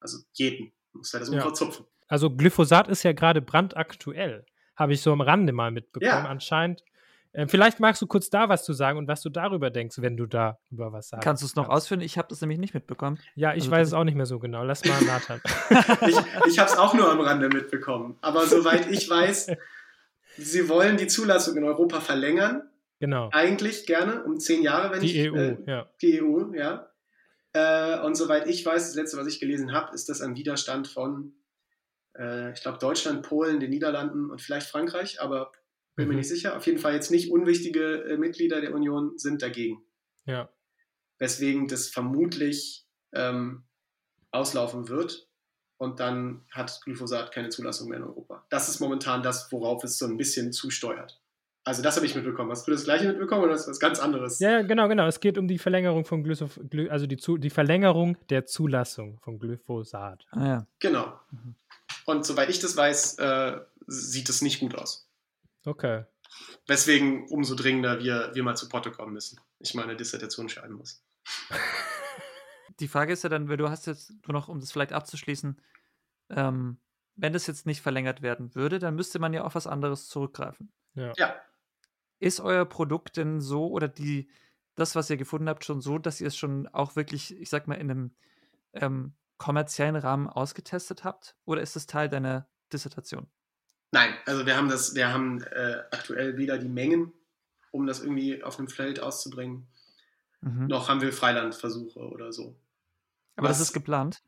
Also jeden. Du musst halt das ja. verzupfen. Also Glyphosat ist ja gerade brandaktuell. Habe ich so am Rande mal mitbekommen. Ja. Anscheinend. Äh, vielleicht magst du kurz da was zu sagen und was du darüber denkst, wenn du da über was sagst. Kannst du es noch kannst. ausführen? Ich habe das nämlich nicht mitbekommen. Ja, ich also, weiß es auch nicht mehr so genau. Lass mal Nathan. ich ich habe es auch nur am Rande mitbekommen. Aber soweit ich weiß, Sie wollen die Zulassung in Europa verlängern. Genau. Eigentlich gerne um zehn Jahre, wenn die ich. EU, äh, ja. Die EU, ja. Äh, und soweit ich weiß, das letzte, was ich gelesen habe, ist das ein Widerstand von, äh, ich glaube, Deutschland, Polen, den Niederlanden und vielleicht Frankreich, aber bin mhm. mir nicht sicher. Auf jeden Fall jetzt nicht unwichtige äh, Mitglieder der Union sind dagegen. Ja. Weswegen das vermutlich ähm, auslaufen wird und dann hat Glyphosat keine Zulassung mehr in Europa. Das ist momentan das, worauf es so ein bisschen zusteuert. Also das habe ich mitbekommen. Hast du das gleiche mitbekommen oder ist das was ganz anderes? Ja, genau, genau. Es geht um die Verlängerung von Glyph also die, die Verlängerung der Zulassung von Glyphosat. Ah, ja. Genau. Mhm. Und soweit ich das weiß, äh, sieht es nicht gut aus. Okay. Weswegen umso dringender wir, wir mal zu Potte kommen müssen. Ich meine Dissertation schreiben muss. Die Frage ist ja dann, du hast jetzt nur noch, um das vielleicht abzuschließen, ähm, wenn das jetzt nicht verlängert werden würde, dann müsste man ja auf was anderes zurückgreifen. Ja. ja. Ist euer Produkt denn so oder die, das, was ihr gefunden habt, schon so, dass ihr es schon auch wirklich, ich sag mal, in einem ähm, kommerziellen Rahmen ausgetestet habt? Oder ist das Teil deiner Dissertation? Nein, also wir haben das, wir haben äh, aktuell weder die Mengen, um das irgendwie auf einem Feld auszubringen, mhm. noch haben wir Freilandversuche oder so. Aber was, das ist geplant?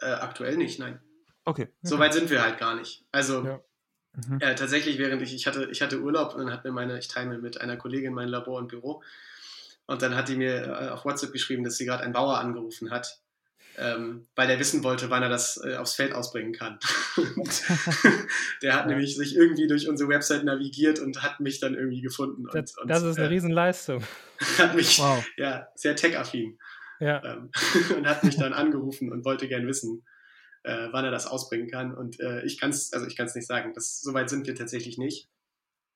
Äh, aktuell nicht, nein. Okay. So weit sind wir halt gar nicht. Also ja. mhm. äh, tatsächlich, während ich, ich hatte, ich hatte Urlaub und dann hat mir meine, ich teile mit einer Kollegin mein Labor und Büro. Und dann hat die mir äh, auf WhatsApp geschrieben, dass sie gerade einen Bauer angerufen hat, ähm, weil er wissen wollte, wann er das äh, aufs Feld ausbringen kann. der hat ja. nämlich sich irgendwie durch unsere Website navigiert und hat mich dann irgendwie gefunden. Und, das, das ist eine äh, Riesenleistung. Hat mich, wow. ja, sehr tech-affin. Ja. Ähm, und hat mich dann angerufen und wollte gern wissen, äh, wann er das ausbringen kann. Und äh, ich kann es, also ich kann es nicht sagen. Das, so weit sind wir tatsächlich nicht.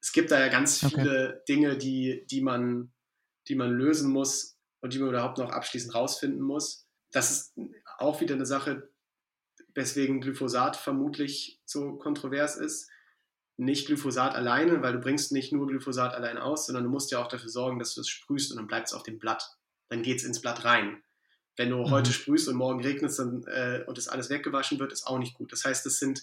Es gibt da ja ganz viele okay. Dinge, die, die, man, die man lösen muss und die man überhaupt noch abschließend rausfinden muss. Das ist auch wieder eine Sache, weswegen Glyphosat vermutlich so kontrovers ist. Nicht Glyphosat alleine, weil du bringst nicht nur Glyphosat allein aus, sondern du musst ja auch dafür sorgen, dass du es sprühst und dann bleibt es auf dem Blatt. Dann geht es ins Blatt rein. Wenn du mhm. heute sprühst und morgen regnet dann, äh, und das alles weggewaschen wird, ist auch nicht gut. Das heißt, es sind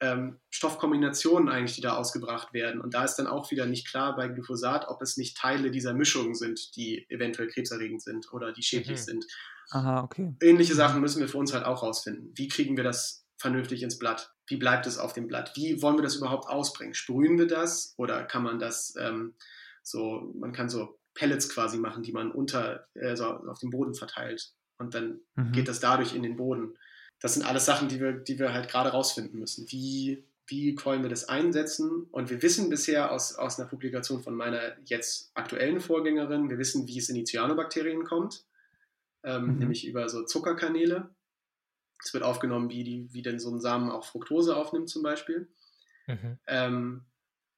ähm, Stoffkombinationen eigentlich, die da ausgebracht werden. Und da ist dann auch wieder nicht klar bei Glyphosat, ob es nicht Teile dieser Mischung sind, die eventuell krebserregend sind oder die schädlich mhm. sind. Aha, okay. Ähnliche Sachen müssen wir für uns halt auch rausfinden. Wie kriegen wir das vernünftig ins Blatt? Wie bleibt es auf dem Blatt? Wie wollen wir das überhaupt ausbringen? Sprühen wir das oder kann man das ähm, so, man kann so Pellets quasi machen, die man unter, äh, so auf dem Boden verteilt. Und dann mhm. geht das dadurch in den Boden. Das sind alles Sachen, die wir, die wir halt gerade rausfinden müssen. Wie, wie wollen wir das einsetzen? Und wir wissen bisher aus, aus einer Publikation von meiner jetzt aktuellen Vorgängerin, wir wissen, wie es in die Cyanobakterien kommt, ähm, mhm. nämlich über so Zuckerkanäle. Es wird aufgenommen, wie, die, wie denn so ein Samen auch Fructose aufnimmt zum Beispiel. Mhm. Ähm,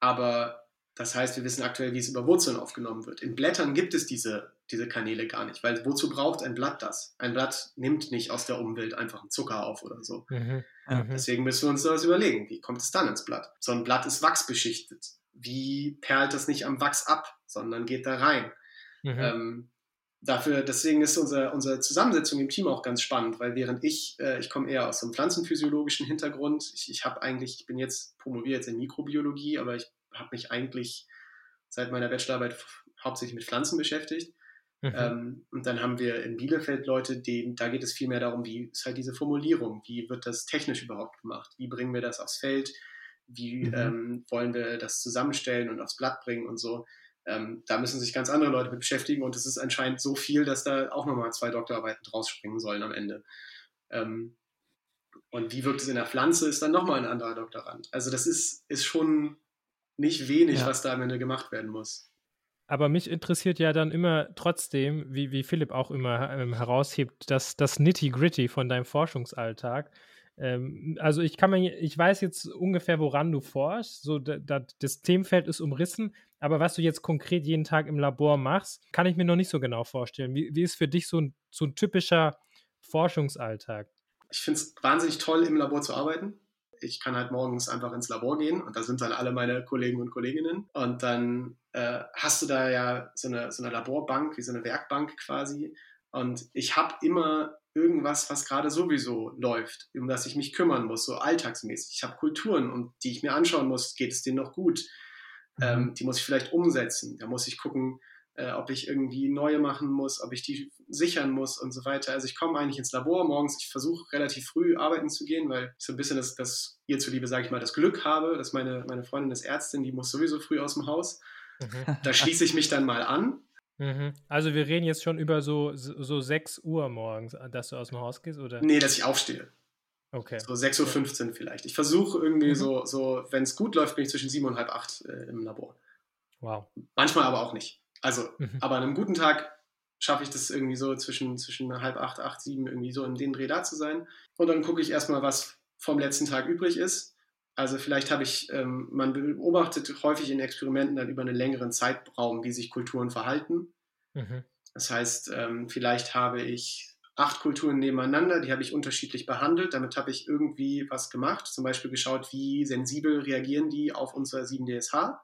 aber das heißt, wir wissen aktuell, wie es über Wurzeln aufgenommen wird. In Blättern gibt es diese, diese Kanäle gar nicht, weil wozu braucht ein Blatt das? Ein Blatt nimmt nicht aus der Umwelt einfach einen Zucker auf oder so. Mhm. Mhm. Deswegen müssen wir uns das überlegen, wie kommt es dann ins Blatt? So ein Blatt ist wachsbeschichtet. Wie perlt das nicht am Wachs ab, sondern geht da rein? Mhm. Ähm, dafür, deswegen ist unser, unsere Zusammensetzung im Team auch ganz spannend, weil während ich, äh, ich komme eher aus einem pflanzenphysiologischen Hintergrund, ich, ich habe eigentlich, ich bin jetzt, promoviert jetzt in Mikrobiologie, aber ich habe mich eigentlich seit meiner Bachelorarbeit hauptsächlich mit Pflanzen beschäftigt. Mhm. Ähm, und dann haben wir in Bielefeld Leute, die, da geht es viel mehr darum, wie ist halt diese Formulierung, wie wird das technisch überhaupt gemacht, wie bringen wir das aufs Feld, wie mhm. ähm, wollen wir das zusammenstellen und aufs Blatt bringen und so. Ähm, da müssen sich ganz andere Leute mit beschäftigen und es ist anscheinend so viel, dass da auch nochmal zwei Doktorarbeiten draus springen sollen am Ende. Ähm, und wie wirkt es in der Pflanze, ist dann nochmal ein anderer Doktorand. Also das ist, ist schon nicht wenig, ja. was da am Ende gemacht werden muss. Aber mich interessiert ja dann immer trotzdem, wie, wie Philipp auch immer ähm, heraushebt, das, das Nitty-Gritty von deinem Forschungsalltag. Ähm, also ich kann mir, ich weiß jetzt ungefähr, woran du forschst. So, da, da, das Themenfeld ist umrissen, aber was du jetzt konkret jeden Tag im Labor machst, kann ich mir noch nicht so genau vorstellen. Wie, wie ist für dich so ein, so ein typischer Forschungsalltag? Ich finde es wahnsinnig toll, im Labor zu arbeiten ich kann halt morgens einfach ins Labor gehen und da sind dann alle meine Kollegen und Kolleginnen. Und dann äh, hast du da ja so eine, so eine Laborbank, wie so eine Werkbank quasi. Und ich habe immer irgendwas, was gerade sowieso läuft, um das ich mich kümmern muss, so alltagsmäßig. Ich habe Kulturen, um die ich mir anschauen muss, geht es denen noch gut? Mhm. Ähm, die muss ich vielleicht umsetzen. Da muss ich gucken, äh, ob ich irgendwie neue machen muss, ob ich die sichern muss und so weiter. Also ich komme eigentlich ins Labor morgens, ich versuche relativ früh arbeiten zu gehen, weil ich so ein bisschen das, das ihr zuliebe, sage ich mal, das Glück habe, dass meine, meine Freundin ist Ärztin, die muss sowieso früh aus dem Haus. Mhm. Da schließe ich mich dann mal an. Mhm. Also wir reden jetzt schon über so, so 6 Uhr morgens, dass du aus dem Haus gehst, oder? Nee, dass ich aufstehe. Okay. So 6.15 Uhr vielleicht. Ich versuche irgendwie mhm. so, so wenn es gut läuft, bin ich zwischen 7 und halb 8 äh, im Labor. Wow. Manchmal aber auch nicht. Also, Mhm. aber an einem guten Tag schaffe ich das irgendwie so zwischen, zwischen halb acht, acht, sieben, irgendwie so in den Dreh da zu sein. Und dann gucke ich erstmal, was vom letzten Tag übrig ist. Also vielleicht habe ich, ähm, man beobachtet häufig in Experimenten dann über einen längeren Zeitraum, wie sich Kulturen verhalten. Mhm. Das heißt, ähm, vielleicht habe ich acht Kulturen nebeneinander, die habe ich unterschiedlich behandelt. Damit habe ich irgendwie was gemacht. Zum Beispiel geschaut, wie sensibel reagieren die auf unser 7DSH.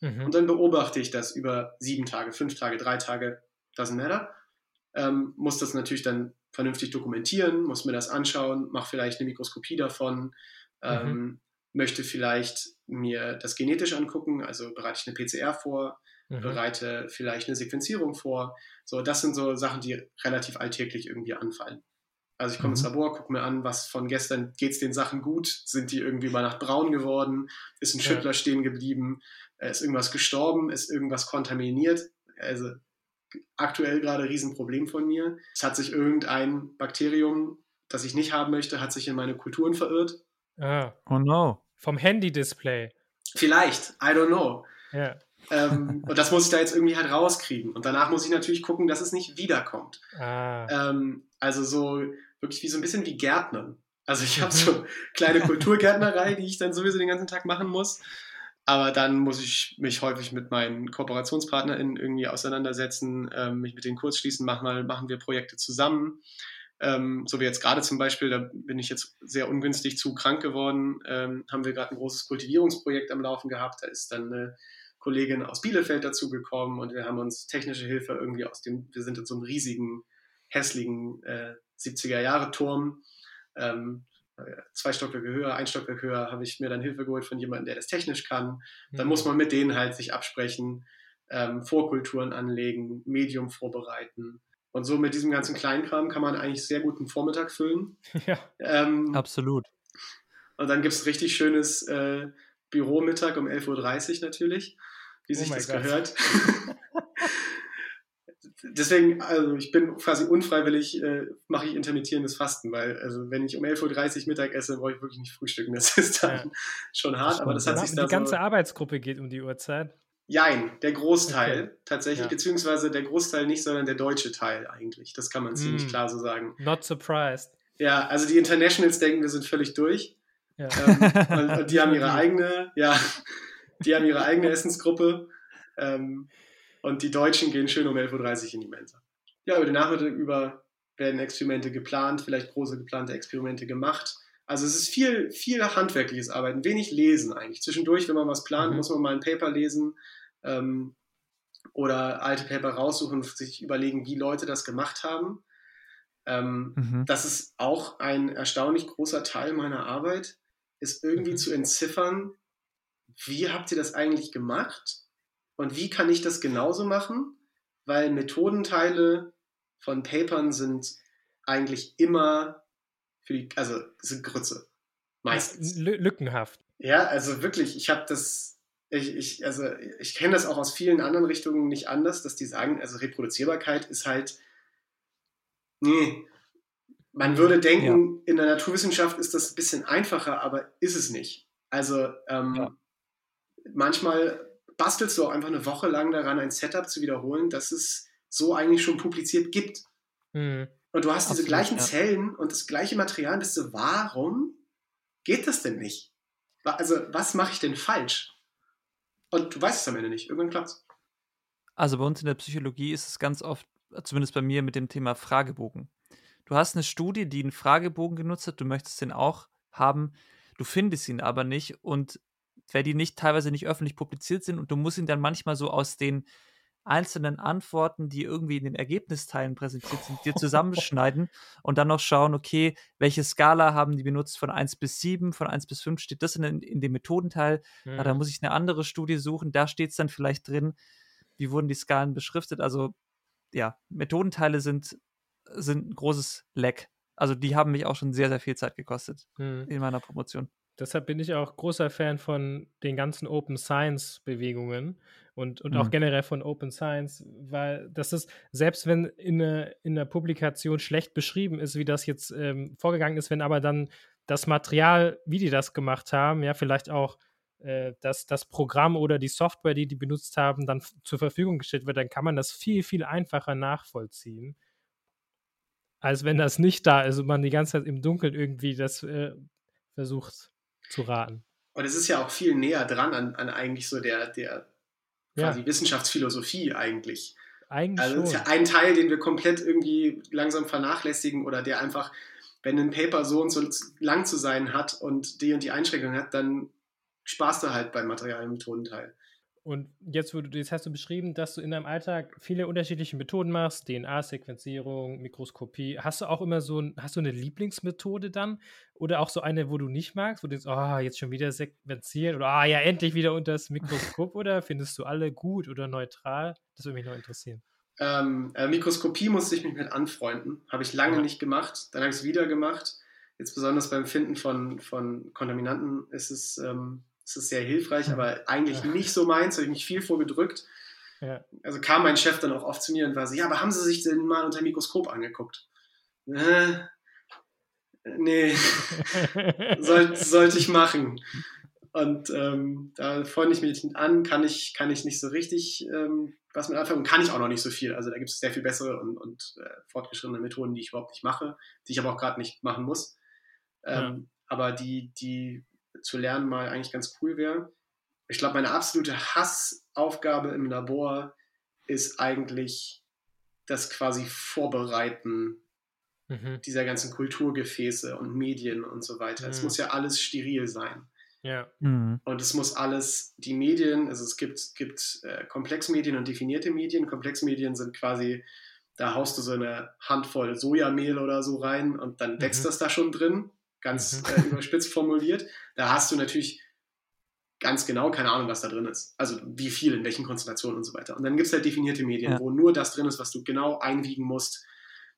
Mhm. Und dann beobachte ich das über sieben Tage, fünf Tage, drei Tage, doesn't matter. Ähm, muss das natürlich dann vernünftig dokumentieren, muss mir das anschauen, mache vielleicht eine Mikroskopie davon, ähm, möchte vielleicht mir das genetisch angucken, also bereite ich eine PCR vor, Mhm. bereite vielleicht eine Sequenzierung vor. So, das sind so Sachen, die relativ alltäglich irgendwie anfallen. Also ich komme ins Mhm. Labor, gucke mir an, was von gestern geht es den Sachen gut, sind die irgendwie über Nacht braun geworden, ist ein Ja. Schüttler stehen geblieben, ist irgendwas gestorben, ist irgendwas kontaminiert. Also aktuell gerade ein Riesenproblem von mir. Es hat sich irgendein Bakterium, das ich nicht haben möchte, hat sich in meine Kulturen verirrt. Ah, Oh no. vom Handy-Display. Vielleicht, I don't know. Ja. ähm, und das muss ich da jetzt irgendwie halt rauskriegen. Und danach muss ich natürlich gucken, dass es nicht wiederkommt. Ah. Ähm, also so wirklich wie so ein bisschen wie Gärtnern. Also ich habe Mhm. so kleine Kulturgärtnerei, die ich dann sowieso den ganzen Tag machen muss. Aber dann muss ich mich häufig mit meinen KooperationspartnerInnen irgendwie auseinandersetzen, ähm, mich mit denen kurz schließen. Manchmal machen wir Projekte zusammen. Ähm, so wie jetzt gerade zum Beispiel, da bin ich jetzt sehr ungünstig zu krank geworden, ähm, haben wir gerade ein großes Kultivierungsprojekt am Laufen gehabt. Da ist dann eine Kollegin aus Bielefeld dazugekommen und wir haben uns technische Hilfe irgendwie aus dem, wir sind in so einem riesigen, hässlichen äh, 70er-Jahre-Turm. Ähm, äh, zwei Stockwerke höher, ein Stockwerk höher, habe ich mir dann Hilfe geholt von jemandem, der das technisch kann. Dann Mhm. muss man mit denen halt sich absprechen, ähm, Vorkulturen anlegen, Medium vorbereiten. Und so mit diesem ganzen Kleinkram kann man eigentlich sehr gut einen Vormittag füllen. Ja. Ähm, Absolut. und dann gibt es richtig schönes äh, Büromittag um 11.30 Uhr natürlich, wie Oh sich das Gott. gehört. Deswegen, also ich bin quasi unfreiwillig, äh, mache ich intermittierendes Fasten, weil also wenn ich um 11.30 Uhr Mittag esse, brauche ich wirklich nicht frühstücken. Das ist dann Ja. schon hart, aber das hat Ja, sich die da ganze so... Arbeitsgruppe geht um die Uhrzeit. Jein, der Großteil Okay. tatsächlich, Ja. beziehungsweise der Großteil nicht, sondern der deutsche Teil eigentlich. Das kann man ziemlich Mm. klar so sagen. Not surprised. Ja, also die Internationals denken, wir sind völlig durch. Ja. Ähm, und, und die haben ihre Die. eigene, ja, die haben ihre eigene Essensgruppe. Ähm, und die Deutschen gehen schön um 11.30 Uhr in die Mensa. Ja, über den Nachmittag über werden Experimente geplant, vielleicht große geplante Experimente gemacht. Also es ist viel, viel handwerkliches Arbeiten, wenig Lesen eigentlich. Zwischendurch, wenn man was plant, Mhm. muss man mal ein Paper lesen ähm, oder alte Paper raussuchen und sich überlegen, wie Leute das gemacht haben. Ähm, Mhm. das ist auch ein erstaunlich großer Teil meiner Arbeit, ist irgendwie Mhm. zu entziffern, wie habt ihr das eigentlich gemacht und wie kann ich das genauso machen, weil Methodenteile von Papern sind eigentlich immer für die, also sind Grütze. Meistens. Lü lückenhaft. Ja, also wirklich, ich habe das, ich, ich, also ich kenne das auch aus vielen anderen Richtungen nicht anders, dass die sagen, also Reproduzierbarkeit ist halt, nee, man würde denken, in der Naturwissenschaft ist das ein bisschen einfacher, aber ist es nicht. Also ähm, Ja. manchmal bastelst du auch einfach eine Woche lang daran, ein Setup zu wiederholen, das es so eigentlich schon publiziert gibt. Mhm. Und du hast diese Absolut, gleichen ja. Zellen und das gleiche Material, und bist du, warum geht das denn nicht? Also, was mache ich denn falsch? Und du weißt es am Ende nicht. Irgendwann klappt's. Also bei uns in der Psychologie ist es ganz oft, zumindest bei mir, mit dem Thema Fragebogen. Du hast eine Studie, die einen Fragebogen genutzt hat, du möchtest den auch haben, du findest ihn aber nicht und weil die nicht teilweise nicht öffentlich publiziert sind und du musst ihn dann manchmal so aus den einzelnen Antworten, die irgendwie in den Ergebnisteilen präsentiert sind, dir zusammenschneiden und dann noch schauen, okay, welche Skala haben die benutzt von 1 bis 7, von 1 bis 5 steht das in, in dem Methodenteil, Mhm. Ah, da muss ich eine andere Studie suchen, da steht es dann vielleicht drin, wie wurden die Skalen beschriftet. Also ja, Methodenteile sind, sind ein großes Leck. Also die haben mich auch schon sehr, sehr viel Zeit gekostet Mhm. in meiner Promotion. Deshalb bin ich auch großer Fan von den ganzen Open Science Bewegungen und, und auch Mhm. generell von Open Science, weil das ist, selbst wenn in der in der Publikation schlecht beschrieben ist, wie das jetzt ähm, vorgegangen ist, wenn aber dann das Material, wie die das gemacht haben, ja, vielleicht auch äh, dass das Programm oder die Software, die die benutzt haben, dann zur Verfügung gestellt wird, dann kann man das viel, viel einfacher nachvollziehen, als wenn das nicht da ist und man die ganze Zeit im Dunkeln irgendwie das äh, versucht zu raten. Und es ist ja auch viel näher dran an, an eigentlich so der, der quasi ja. Wissenschaftsphilosophie eigentlich. Eigentlich also das ist ja ein Teil, den wir komplett irgendwie langsam vernachlässigen oder der einfach, wenn ein Paper so und so lang zu sein hat und die und die Einschränkung hat, dann sparst du halt beim Material- und Methodenteil. Und jetzt, wo du, jetzt hast du beschrieben, dass du in deinem Alltag viele unterschiedliche Methoden machst, DNA-Sequenzierung, Mikroskopie. Hast du auch immer so ein, hast du eine Lieblingsmethode dann? Oder auch so eine, wo du nicht magst, wo du denkst, oh, jetzt schon wieder sequenzieren oder ah, ja, endlich wieder unter das Mikroskop oder findest du alle gut oder neutral? Das würde mich noch interessieren. Ähm, äh, Mikroskopie musste ich mich mit anfreunden. Habe ich lange ja. nicht gemacht. Dann habe ich es wieder gemacht. Jetzt besonders beim Finden von, von Kontaminanten ist es ähm, das ist sehr hilfreich, aber eigentlich ja. nicht so meins, habe ich mich viel vorgedrückt. Ja. Also kam mein Chef dann auch oft zu mir und war so, ja, aber haben Sie sich denn mal unter dem Mikroskop angeguckt? Äh, nee, Soll, sollte ich machen. Und ähm, da freue ich mich an, kann ich, kann ich nicht so richtig ähm, was mit anfangen und kann ich auch noch nicht so viel. Also da gibt es sehr viel bessere und, und äh, fortgeschrittene Methoden, die ich überhaupt nicht mache, die ich aber auch gerade nicht machen muss. Ähm, ja. Aber die, die zu lernen mal eigentlich ganz cool wäre. Ich glaube, meine absolute Hassaufgabe im Labor ist eigentlich das quasi Vorbereiten mhm. dieser ganzen Kulturgefäße und Medien und so weiter. Mhm. Es muss ja alles steril sein. Ja. Mhm. Und es muss alles, die Medien, also es gibt, gibt äh, Komplexmedien und definierte Medien. Komplexmedien sind quasi, da haust du so eine Handvoll Sojamehl oder so rein und dann wächst mhm. das da schon drin ganz mhm. äh, überspitzt formuliert. Da hast du natürlich ganz genau keine Ahnung, was da drin ist. Also wie viel, in welchen Konzentrationen und so weiter. Und dann gibt es halt definierte Medien, ja. wo nur das drin ist, was du genau einwiegen musst,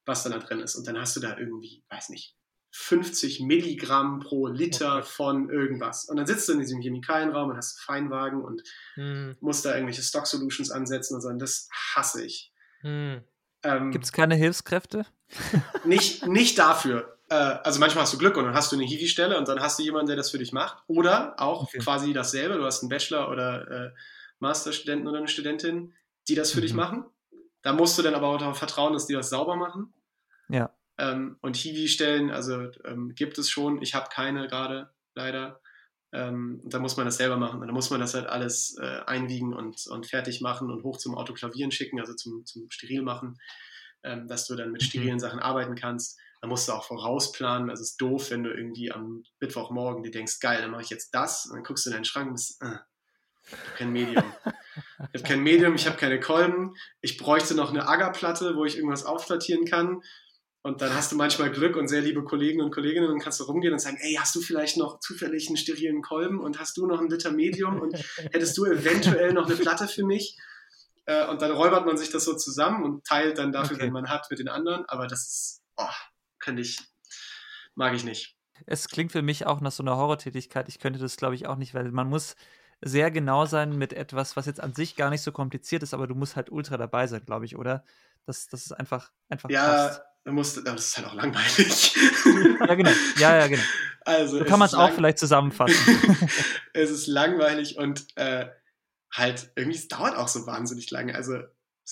was dann da drin ist. Und dann hast du da irgendwie, weiß nicht, 50 Milligramm pro Liter okay. von irgendwas. Und dann sitzt du in diesem Chemikalienraum und hast Feinwagen und mhm. musst da irgendwelche Stock Solutions ansetzen und sagen, das hasse ich. Mhm. Ähm, Gibt es keine Hilfskräfte? nicht, nicht dafür äh, also manchmal hast du Glück und dann hast du eine Hiwi-Stelle und dann hast du jemanden, der das für dich macht. Oder auch okay. quasi dasselbe, du hast einen Bachelor oder äh, Masterstudenten oder eine Studentin, die das für mhm. dich machen. Da musst du dann aber auch darauf vertrauen, dass die das sauber machen. Ja. Ähm, und Hiwi-Stellen, also ähm, gibt es schon. Ich habe keine gerade, leider. Ähm, da muss man das selber machen. Da muss man das halt alles äh, einwiegen und, und fertig machen und hoch zum Autoklavieren schicken, also zum, zum Steril machen, ähm, dass du dann mit mhm. sterilen. Sachen arbeiten kannst. Da musst du auch vorausplanen. Also es ist doof, wenn du irgendwie am Mittwochmorgen dir denkst, geil, dann mache ich jetzt das. Und dann guckst du in deinen Schrank und bist, äh, ich habe kein Medium. ich habe kein Medium, ich habe keine Kolben. Ich bräuchte noch eine Agerplatte, wo ich irgendwas aufplattieren kann. Und dann hast du manchmal Glück und sehr liebe Kollegen und Kolleginnen und kannst du rumgehen und sagen, ey, hast du vielleicht noch zufällig einen sterilen Kolben und hast du noch ein Liter Medium und hättest du eventuell noch eine Platte für mich? Äh, und dann räubert man sich das so zusammen und teilt dann dafür, okay. wenn man hat, mit den anderen. Aber das ist, oh, könnte ich, mag ich nicht. Es klingt für mich auch nach so einer Horrortätigkeit. Ich könnte das, glaube ich, auch nicht, weil man muss sehr genau sein mit etwas, was jetzt an sich gar nicht so kompliziert ist, aber du musst halt ultra dabei sein, glaube ich, oder? Das, das ist einfach, einfach Ja, passt. du musst, das ist halt auch langweilig. ja, genau. Ja, ja, genau. Also, so kann man es auch vielleicht zusammenfassen. es ist langweilig und äh, halt irgendwie, es dauert auch so wahnsinnig lange. Also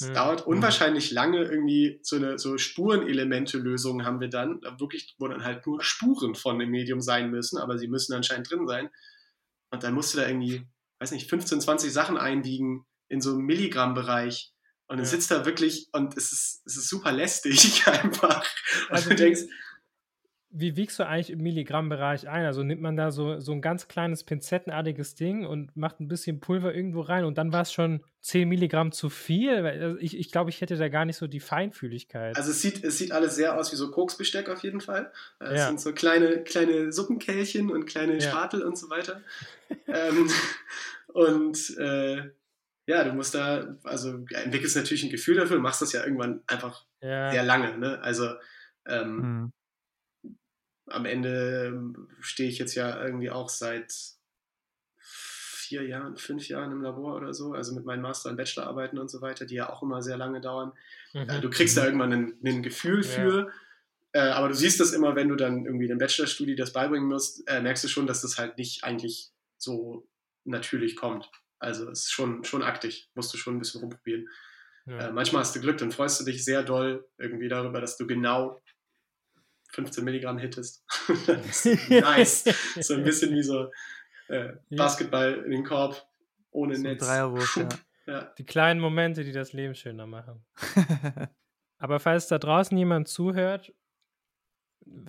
es ja. dauert unwahrscheinlich lange, irgendwie so eine so Spurenelemente-Lösung haben wir dann, wirklich, wo dann halt nur Spuren von dem Medium sein müssen, aber sie müssen anscheinend drin sein. Und dann musst du da irgendwie, weiß nicht, 15, 20 Sachen einwiegen in so einem Milligramm-Bereich. Und dann ja. sitzt da wirklich und es ist, es ist super lästig einfach. Und also du denkst, wie wiegst du eigentlich im Milligrammbereich ein? Also nimmt man da so, so ein ganz kleines pinzettenartiges Ding und macht ein bisschen Pulver irgendwo rein und dann war es schon 10 Milligramm zu viel? Also ich, ich glaube, ich hätte da gar nicht so die Feinfühligkeit. Also es sieht, es sieht alles sehr aus wie so Koksbesteck auf jeden Fall. Es ja. sind so kleine, kleine Suppenkellchen und kleine ja. Spatel und so weiter. ähm, und äh, ja, du musst da, also entwickelst natürlich ein Gefühl dafür, machst das ja irgendwann einfach ja. sehr lange. Ne? Also ähm, hm am Ende ähm, stehe ich jetzt ja irgendwie auch seit vier Jahren, fünf Jahren im Labor oder so, also mit meinen Master- und Bachelorarbeiten und so weiter, die ja auch immer sehr lange dauern. Mhm. Äh, du kriegst da irgendwann ein, ein Gefühl für, äh, aber du siehst das immer, wenn du dann irgendwie den Bachelorstudie das beibringen musst, äh, merkst du schon, dass das halt nicht eigentlich so natürlich kommt. Also es ist schon, schon aktig, musst du schon ein bisschen rumprobieren. Ja. Äh, manchmal hast du Glück, dann freust du dich sehr doll irgendwie darüber, dass du genau 15 Milligramm hittest. Nice. so ein bisschen wie so äh, Basketball in den Korb ohne So Netz. Dreierwurf, ja. Die kleinen Momente, die das Leben schöner machen. Aber falls da draußen jemand zuhört,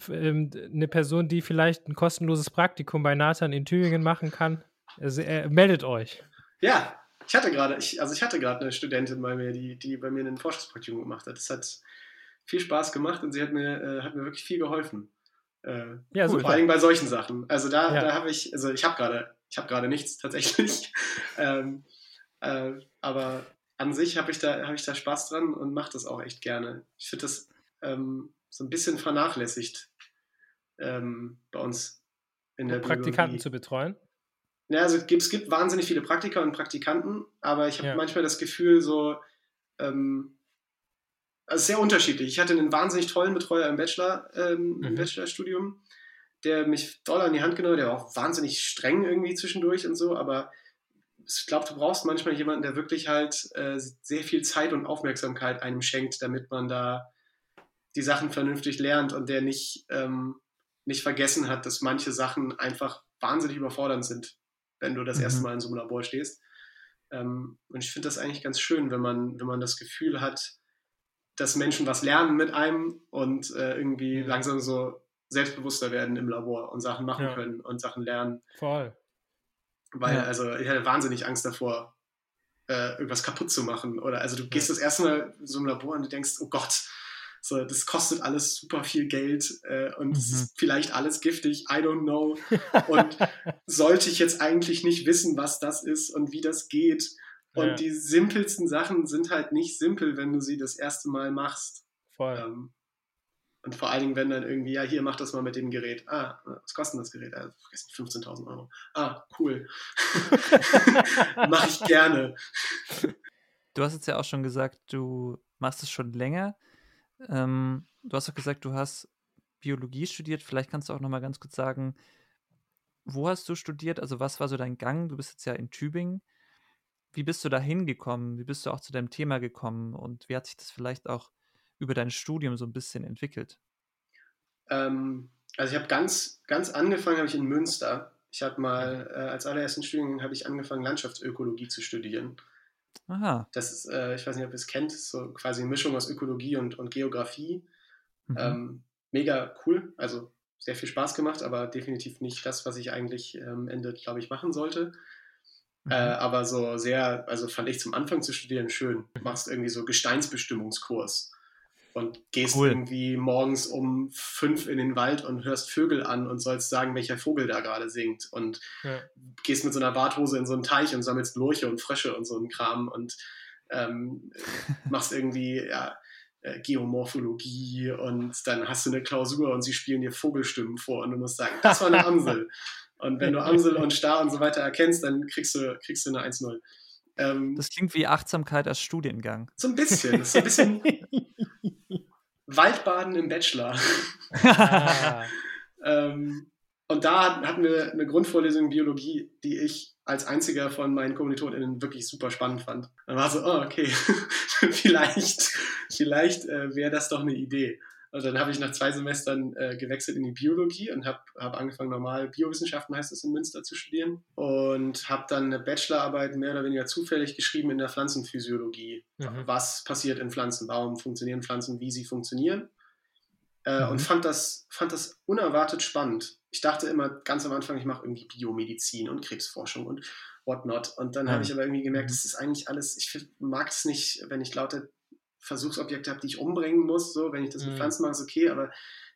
ähm, eine Person, die vielleicht ein kostenloses Praktikum bei Nathan in Tübingen machen kann, also, äh, meldet euch. Ja, ich hatte gerade, also ich hatte gerade eine Studentin bei mir, die, die bei mir ein Forschungspraktikum gemacht hat. Das hat viel Spaß gemacht und sie hat mir, äh, hat mir wirklich viel geholfen. Äh, Ja, Vor super. allem bei solchen Sachen. Also da, Ja. da habe ich, also ich habe gerade, ich habe gerade nichts tatsächlich. ähm, äh, aber an sich habe ich da, habe ich da Spaß dran und mache das auch echt gerne. Ich finde das ähm, so ein bisschen vernachlässigt ähm, bei uns in der Praktikanten Biologie. zu betreuen. Ja, also es gibt, es gibt wahnsinnig viele Praktiker und Praktikanten, aber ich habe Ja. manchmal das Gefühl, so, ähm, also sehr unterschiedlich. Ich hatte einen wahnsinnig tollen Betreuer im Bachelor, ähm, im Mhm. Bachelorstudium, der mich doll an die Hand genommen hat, der war auch wahnsinnig streng irgendwie zwischendurch und so, aber ich glaube, du brauchst manchmal jemanden, der wirklich halt äh, sehr viel Zeit und Aufmerksamkeit einem schenkt, damit man da die Sachen vernünftig lernt und der nicht, ähm, nicht vergessen hat, dass manche Sachen einfach wahnsinnig überfordernd sind, wenn du das Mhm. erste Mal in so einem Labor stehst. Ähm, und ich finde das eigentlich ganz schön, wenn man, wenn man das Gefühl hat, dass Menschen was lernen mit einem und äh, irgendwie Mhm. langsam so selbstbewusster werden im Labor und Sachen machen Ja. können und Sachen lernen. Voll. Weil, Ja. also, ich hatte wahnsinnig Angst davor, äh, irgendwas kaputt zu machen. Oder also du gehst das erste Mal in so einem Labor und du denkst, oh Gott, so, das kostet alles super viel Geld äh, und es Mhm. ist vielleicht alles giftig, I don't know. Und sollte ich jetzt eigentlich nicht wissen, was das ist und wie das geht. Und Ja. die simpelsten Sachen sind halt nicht simpel, wenn du sie das erste Mal machst. Voll. Ähm, und vor allen Dingen, wenn dann irgendwie, ja, hier, mach das mal mit dem Gerät. Ah, was kostet denn das Gerät? Ah, vergessen, 15.000 Euro. Ah, cool. Mach ich gerne. Du hast jetzt ja auch schon gesagt, du machst es schon länger. Ähm, du hast auch gesagt, du hast Biologie studiert. Vielleicht kannst du auch noch mal ganz kurz sagen, wo hast du studiert? Also was war so dein Gang? Du bist jetzt ja in Tübingen. Wie bist du da hingekommen? Wie bist du auch zu deinem Thema gekommen? Und wie hat sich das vielleicht auch über dein Studium so ein bisschen entwickelt? Ähm, also ich habe ganz, ganz angefangen, habe ich in Münster. Ich habe mal äh, als allerersten Studiengang habe ich angefangen, Landschaftsökologie zu studieren. Aha. Das ist, äh, ich weiß nicht, ob ihr es kennt, so quasi eine Mischung aus Ökologie und, und Geografie. Mhm. Ähm, mega cool, also sehr viel Spaß gemacht, aber definitiv nicht das, was ich eigentlich ähm, am Ende, glaube ich, machen sollte. Mhm. Äh, aber so sehr, also fand ich zum Anfang zu studieren schön. Du machst irgendwie so Gesteinsbestimmungskurs und gehst Cool. irgendwie morgens um fünf in den Wald und hörst Vögel an und sollst sagen, welcher Vogel da gerade singt. Und Ja. gehst mit so einer Barthose in so einen Teich und sammelst Lurche und Frösche und so einen Kram und ähm, machst irgendwie ja, äh, Geomorphologie und dann hast du eine Klausur und sie spielen dir Vogelstimmen vor und du musst sagen, das war eine Amsel. Und wenn du Amsel und Star und so weiter erkennst, dann kriegst du, kriegst du eine 1-0. Ähm, Das klingt wie Achtsamkeit als Studiengang. so ein bisschen. So ein bisschen Waldbaden im Bachelor. Ah, Ähm, und da hatten wir eine Grundvorlesung in Biologie, die ich als einziger von meinen KommilitonInnen wirklich super spannend fand. Dann war so, oh, okay, vielleicht, vielleicht äh, wäre das doch eine Idee. Und dann habe ich nach zwei Semestern äh, gewechselt in die Biologie und habe hab angefangen, normal Biowissenschaften heißt es in Münster zu studieren. Und habe dann eine Bachelorarbeit mehr oder weniger zufällig geschrieben in der Pflanzenphysiologie. Mhm. Was passiert in Pflanzen? Warum funktionieren Pflanzen? Wie sie funktionieren? Äh, Mhm. Und fand das, fand das unerwartet spannend. Ich dachte immer ganz am Anfang, ich mache irgendwie Biomedizin und Krebsforschung und whatnot. Und dann Ja. habe ich aber irgendwie gemerkt, Mhm. das ist eigentlich alles, ich mag es nicht, wenn ich lauter Versuchsobjekte habe, die ich umbringen muss. So, wenn ich das mit Mhm. Pflanzen mache, ist okay, aber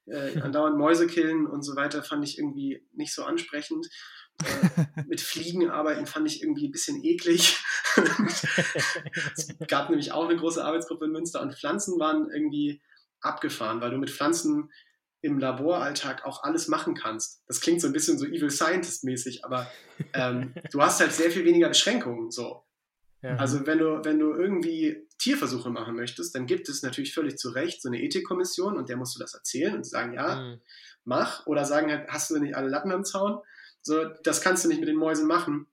äh, andauernd Mäuse killen und so weiter fand ich irgendwie nicht so ansprechend. Äh, mit Fliegen arbeiten fand ich irgendwie ein bisschen eklig. es gab nämlich auch eine große Arbeitsgruppe in Münster und Pflanzen waren irgendwie abgefahren, weil du mit Pflanzen im Laboralltag auch alles machen kannst. Das klingt so ein bisschen so Evil Scientist-mäßig, aber ähm, du hast halt sehr viel weniger Beschränkungen. So. Ja. Also wenn du, wenn du irgendwie Tierversuche machen möchtest, dann gibt es natürlich völlig zu Recht so eine Ethikkommission und der musst du das erzählen und sagen, ja, Mhm. mach. Oder sagen halt, hast du nicht alle Latten am Zaun? So, das kannst du nicht mit den Mäusen machen.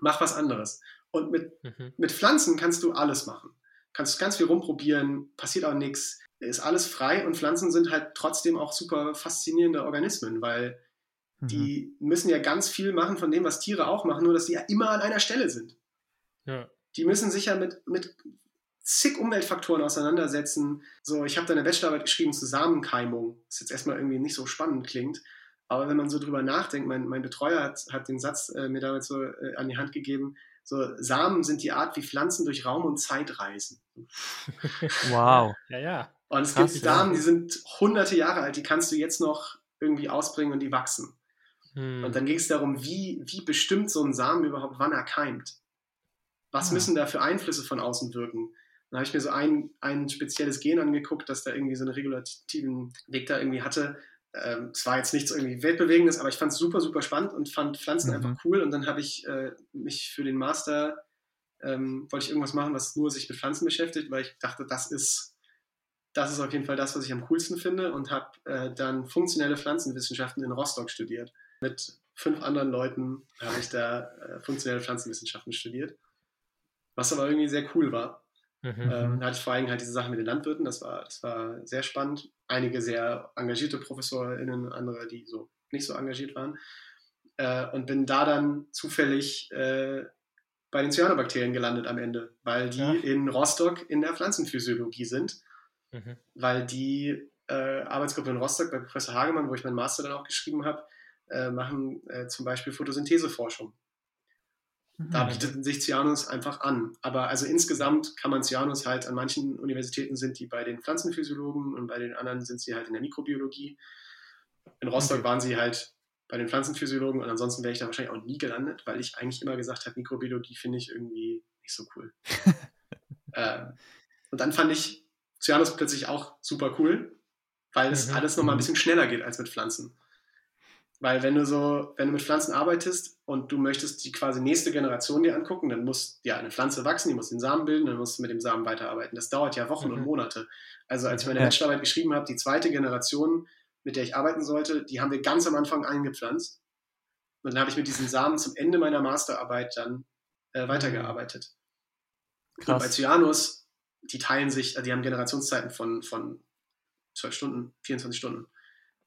Mach was anderes. Und mit, mhm. mit Pflanzen kannst du alles machen. Kannst ganz viel rumprobieren, passiert auch nichts, ist alles frei und Pflanzen sind halt trotzdem auch super faszinierende Organismen, weil mhm. die müssen ja ganz viel machen von dem, was Tiere auch machen, nur dass sie ja immer an einer Stelle sind. Ja. Die müssen sich ja mit, mit zig Umweltfaktoren auseinandersetzen. So, ich habe da eine Bachelorarbeit geschrieben zu Samenkeimung, was jetzt erstmal irgendwie nicht so spannend klingt. Aber wenn man so drüber nachdenkt, mein, mein Betreuer hat, hat den Satz äh, mir damals so äh, an die Hand gegeben, so Samen sind die Art, wie Pflanzen durch Raum und Zeit reisen. Wow. ja, ja. Und es Krass, gibt Samen, ja. die sind hunderte Jahre alt, die kannst du jetzt noch irgendwie ausbringen und die wachsen. Hm. Und dann ging es darum, wie, wie bestimmt so ein Samen überhaupt, wann er keimt. Was ja. müssen da für Einflüsse von außen wirken? Dann habe ich mir so ein, ein spezielles Gen angeguckt, das da irgendwie so einen regulativen Weg da irgendwie hatte. Ähm, es war jetzt nichts irgendwie Weltbewegendes, aber ich fand es super, super spannend und fand Pflanzen mhm. einfach cool. Und dann habe ich äh, mich für den Master, ähm, wollte ich irgendwas machen, was nur sich mit Pflanzen beschäftigt, weil ich dachte, das ist, das ist auf jeden Fall das, was ich am coolsten finde und habe äh, dann funktionelle Pflanzenwissenschaften in Rostock studiert. Mit fünf anderen Leuten habe ich da äh, funktionelle Pflanzenwissenschaften studiert, was aber irgendwie sehr cool war. Mhm. Ähm, da hatte ich vor allem halt diese Sache mit den Landwirten, das war, das war sehr spannend. Einige sehr engagierte ProfessorInnen, andere, die so nicht so engagiert waren. Äh, und bin da dann zufällig äh, bei den Cyanobakterien gelandet am Ende, weil die ja. in Rostock in der Pflanzenphysiologie sind, mhm. weil die äh, Arbeitsgruppe in Rostock bei Professor Hagemann, wo ich meinen Master dann auch geschrieben habe, äh, machen äh, zum Beispiel Photosyntheseforschung. Da mhm. bietet sich Cyanus einfach an. Aber also insgesamt kann man Cyanus halt an manchen Universitäten sind die bei den Pflanzenphysiologen und bei den anderen sind sie halt in der Mikrobiologie. In Rostock okay. waren sie halt bei den Pflanzenphysiologen und ansonsten wäre ich da wahrscheinlich auch nie gelandet, weil ich eigentlich immer gesagt habe, Mikrobiologie finde ich irgendwie nicht so cool. ähm, und dann fand ich Cyanus plötzlich auch super cool, weil es mhm. alles nochmal ein mhm. bisschen schneller geht als mit Pflanzen. Weil wenn du so, wenn du mit Pflanzen arbeitest und du möchtest die quasi nächste Generation dir angucken, dann muss ja eine Pflanze wachsen, die muss den Samen bilden, dann musst du mit dem Samen weiterarbeiten. Das dauert ja Wochen mhm. und Monate. Also als ich meine Bachelorarbeit geschrieben habe, die zweite Generation, mit der ich arbeiten sollte, die haben wir ganz am Anfang eingepflanzt. Und dann habe ich mit diesen Samen zum Ende meiner Masterarbeit dann äh, weitergearbeitet. Krass. Und bei Cyanus, die teilen sich, die haben Generationszeiten von, von 12 Stunden, 24 Stunden.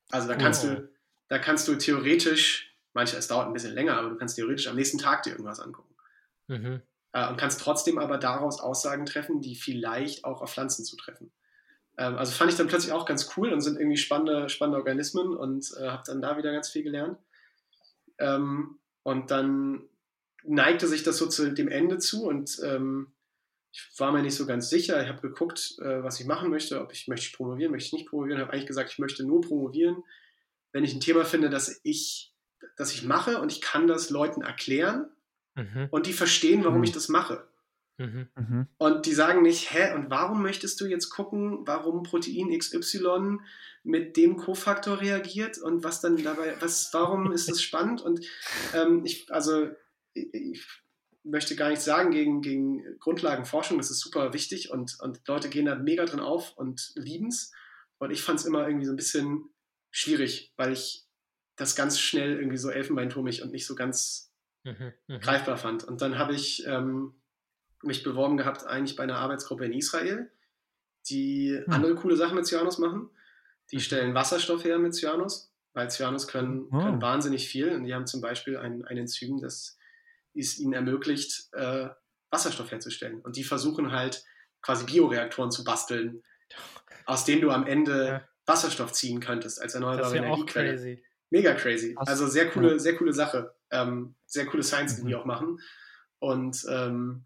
Also da kannst oh. du da kannst du theoretisch, manchmal, es dauert ein bisschen länger, aber du kannst theoretisch am nächsten Tag dir irgendwas angucken. Mhm. Äh, und kannst trotzdem aber daraus Aussagen treffen, die vielleicht auch auf Pflanzen zutreffen. Ähm, also fand ich dann plötzlich auch ganz cool und sind irgendwie spannende, spannende Organismen und äh, habe dann da wieder ganz viel gelernt. Ähm, und dann neigte sich das so zu dem Ende zu und ähm, ich war mir nicht so ganz sicher. Ich habe geguckt, äh, was ich machen möchte, ob ich möchte ich promovieren, möchte ich nicht promovieren. Ich habe eigentlich gesagt, ich möchte nur promovieren, wenn ich ein Thema finde, das ich, das ich mache und ich kann das Leuten erklären mhm. und die verstehen, warum mhm. ich das mache. Mhm. mhm. Und die sagen nicht, hä, und warum möchtest du jetzt gucken, warum Protein XY mit dem Kofaktor reagiert und was dann dabei, was, warum ist das spannend? Und ähm, ich, also ich möchte gar nichts sagen gegen, gegen Grundlagenforschung, das ist super wichtig und, und Leute gehen da mega drin auf und lieben es. Und ich fand es immer irgendwie so ein bisschen schwierig, weil ich das ganz schnell irgendwie so elfenbeinturmig und nicht so ganz mhm, mhm. greifbar fand. Und dann habe ich ähm, mich beworben gehabt, eigentlich bei einer Arbeitsgruppe in Israel, die mhm. andere coole Sachen mit Cyanus machen. Die mhm. stellen Wasserstoff her mit Cyanus, weil Cyanus können, oh. können wahnsinnig viel. Und die haben zum Beispiel ein, ein Enzym, das es ihnen ermöglicht, äh, Wasserstoff herzustellen. Und die versuchen halt quasi Bioreaktoren zu basteln, aus denen du am Ende. Wasserstoff ziehen könntest als erneuerbare ja Energiequelle. Crazy. Mega crazy. Also sehr coole, sehr coole Sache. Ähm, sehr coole Science, die mhm. die auch machen. Und ähm,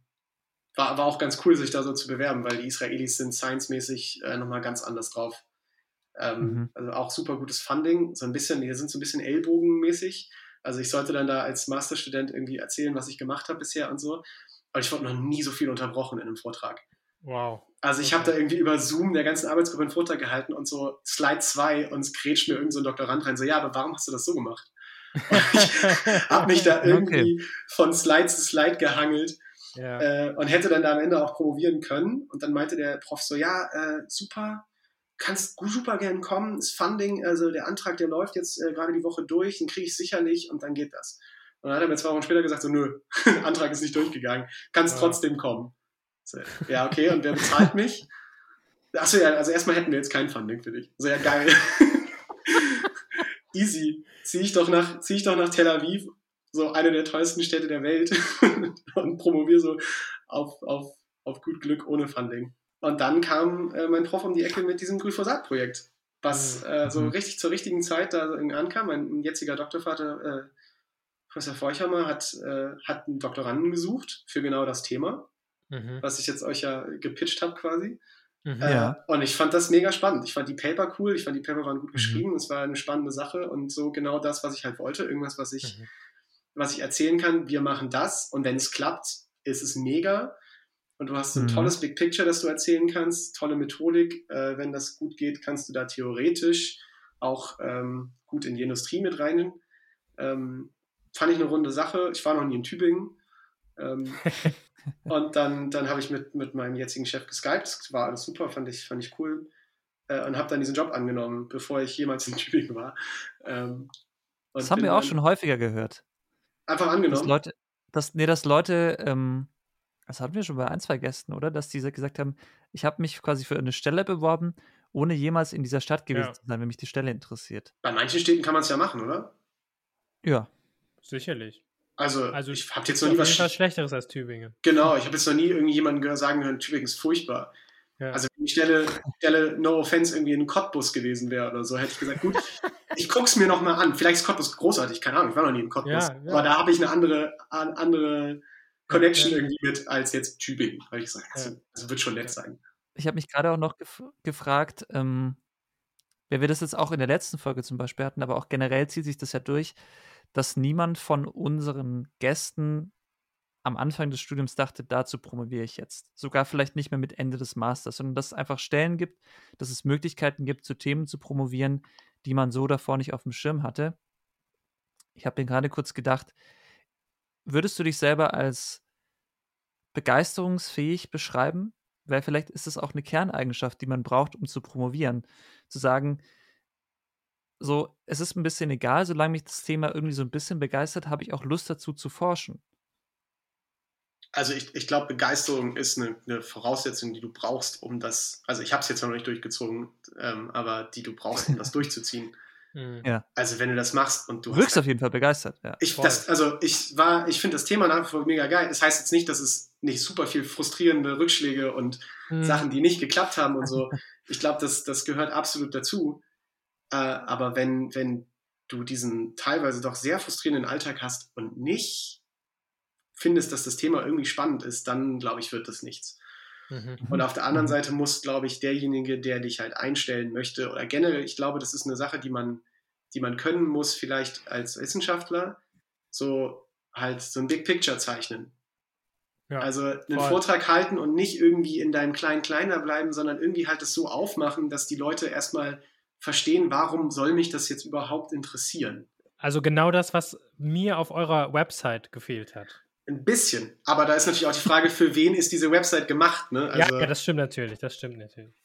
war, war auch ganz cool, sich da so zu bewerben, weil die Israelis sind science-mäßig äh, nochmal ganz anders drauf. Ähm, mhm. Also auch super gutes Funding. So ein bisschen, die sind so ein bisschen ellbogenmäßig. Also ich sollte dann da als Masterstudent irgendwie erzählen, was ich gemacht habe bisher und so. Aber ich wurde noch nie so viel unterbrochen in einem Vortrag. Wow. Also ich habe da irgendwie über Zoom der ganzen Arbeitsgruppe einen Vortrag gehalten und so Slide 2 und es grätscht mir irgend so ein Doktorand rein, so ja, aber warum hast du das so gemacht? Ich habe mich da irgendwie okay. von Slide zu Slide gehangelt ja. äh, und hätte dann da am Ende auch promovieren können. Und dann meinte der Prof so, ja, äh, super, kannst super gern kommen, das Funding, also der Antrag, der läuft jetzt äh, gerade die Woche durch, den kriege ich sicherlich und dann geht das. Und dann hat er mir zwei Wochen später gesagt, so, nö, Antrag ist nicht durchgegangen, kannst Ja. trotzdem kommen. So, ja, okay, und wer bezahlt mich? Achso, ja, also erstmal hätten wir jetzt kein Funding für dich. So, ja, geil. Easy. Zieh ich, doch nach, zieh ich doch nach Tel Aviv, so eine der teuersten Städte der Welt, und promoviere so auf, auf, auf gut Glück ohne Funding. Und dann kam äh, mein Prof um die Ecke mit diesem Glyphosat-Projekt, was äh, so Mhm. richtig zur richtigen Zeit da ankam. Mein jetziger Doktorvater, äh, Professor Feuchhammer, hat, äh, hat einen Doktoranden gesucht für genau das Thema, Mhm. was ich jetzt euch ja gepitcht habe quasi. Mhm. Ja. Äh, und ich fand das mega spannend. Ich fand die Paper cool, ich fand die Paper waren gut Mhm. geschrieben, es war eine spannende Sache und so genau das, was ich halt wollte. Irgendwas, was ich, Mhm. was ich erzählen kann, wir machen das und wenn es klappt, ist es mega. Und du hast so ein Mhm. tolles Big Picture, das du erzählen kannst, tolle Methodik. Äh, wenn das gut geht, kannst du da theoretisch auch ähm, gut in die Industrie mit rein. Ähm, fand ich eine runde Sache. Ich war noch nie in Tübingen. Ähm, und dann, dann habe ich mit, mit meinem jetzigen Chef geskypt. Das war alles super, fand ich, fand ich cool. Äh, und habe dann diesen Job angenommen, bevor ich jemals in Tübingen war. Ähm, und Das haben wir auch schon häufiger gehört. Einfach Dass angenommen. Leute, dass, nee, dass Leute, ähm, das hatten wir schon bei ein, zwei Gästen, oder? Dass die gesagt haben, ich habe mich quasi für eine Stelle beworben, ohne jemals in dieser Stadt gewesen Ja. zu sein, wenn mich die Stelle interessiert. Bei manchen Städten kann man es ja machen, oder? Ja. Sicherlich. Also, Also ich habe jetzt noch nie was. Schlechteres als Tübingen. Genau, ich habe jetzt noch nie irgendjemanden sagen hören, Tübingen ist furchtbar. Ja. Also wenn die Stelle, Stelle No Offense irgendwie in Cottbus gewesen wäre oder so, hätte ich gesagt, gut, ich guck's mir noch mal an. Vielleicht ist Cottbus großartig, keine Ahnung, ich war noch nie in Cottbus. Ja, ja. Aber da habe ich eine andere, an- andere Connection Ja. irgendwie mit als jetzt Tübingen. Weil ich sage, das, Ja. das wird schon nett sein. Ich habe mich gerade auch noch gef gefragt, ähm, weil wir das jetzt auch in der letzten Folge zum Beispiel hatten, aber auch generell zieht sich das ja durch, dass niemand von unseren Gästen am Anfang des Studiums dachte, dazu promoviere ich jetzt. Sogar vielleicht nicht mehr mit Ende des Masters, sondern dass es einfach Stellen gibt, dass es Möglichkeiten gibt, zu Themen zu promovieren, die man so davor nicht auf dem Schirm hatte. Ich habe mir gerade kurz gedacht, würdest du dich selber als begeisterungsfähig beschreiben? Weil vielleicht ist es auch eine Kerneigenschaft, die man braucht, um zu promovieren. Zu sagen, so, es ist ein bisschen egal, solange mich das Thema irgendwie so ein bisschen begeistert, habe ich auch Lust dazu zu forschen. Also ich, ich glaube, Begeisterung ist eine, eine Voraussetzung, die du brauchst, um das, also ich habe es jetzt noch nicht durchgezogen, ähm, aber die du brauchst, um das durchzuziehen. Mhm. Ja. Also wenn du das machst und du Du wirkst auf jeden Fall begeistert, ja. Ich, das, also ich war, ich finde das Thema nach wie vor mega geil. Das heißt jetzt nicht, dass es nicht super viel frustrierende Rückschläge und Mhm. Sachen, die nicht geklappt haben und so. Ich glaube, das, das gehört absolut dazu. Äh, aber wenn, wenn du diesen teilweise doch sehr frustrierenden Alltag hast und nicht findest, dass das Thema irgendwie spannend ist, dann glaube ich, wird das nichts. Mhm. Und auf der anderen. Seite muss, glaube ich, derjenige, der dich halt einstellen möchte, oder generell, ich glaube, das ist eine Sache, die man, die man können muss, vielleicht als Wissenschaftler, so halt so ein Big Picture zeichnen. Ja. Also einen voll. Vortrag halten und nicht irgendwie in deinem kleinen Kleiner bleiben, sondern irgendwie halt das so aufmachen, dass die Leute erstmal verstehen, warum soll mich das jetzt überhaupt interessieren. Also genau das, was mir auf eurer Website gefehlt hat. Ein bisschen. Aber da ist natürlich auch die Frage, für wen ist diese Website gemacht? Ne? Also, ja, ja, das stimmt natürlich, das stimmt natürlich.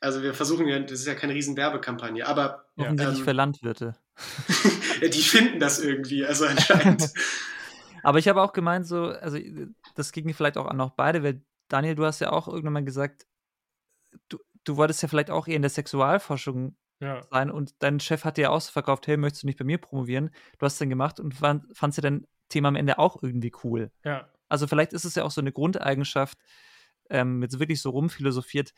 also wir versuchen ja, das ist ja keine riesen Werbekampagne, aber Ja. Offensichtlich ähm, für Landwirte. die finden das irgendwie, also anscheinend. Aber ich habe auch gemeint, so, also das ging vielleicht auch an auch beide, weil Daniel, du hast ja auch irgendwann mal gesagt, du, du wolltest ja vielleicht auch eher in der Sexualforschung Ja. sein und dein Chef hat dir ja auch so verkauft, hey, möchtest du nicht bei mir promovieren? Du hast es dann gemacht und fand, fandst ja dein Thema am Ende auch irgendwie cool. Ja. Also vielleicht ist es ja auch so eine Grundeigenschaft, ähm, jetzt wirklich so rumphilosophiert,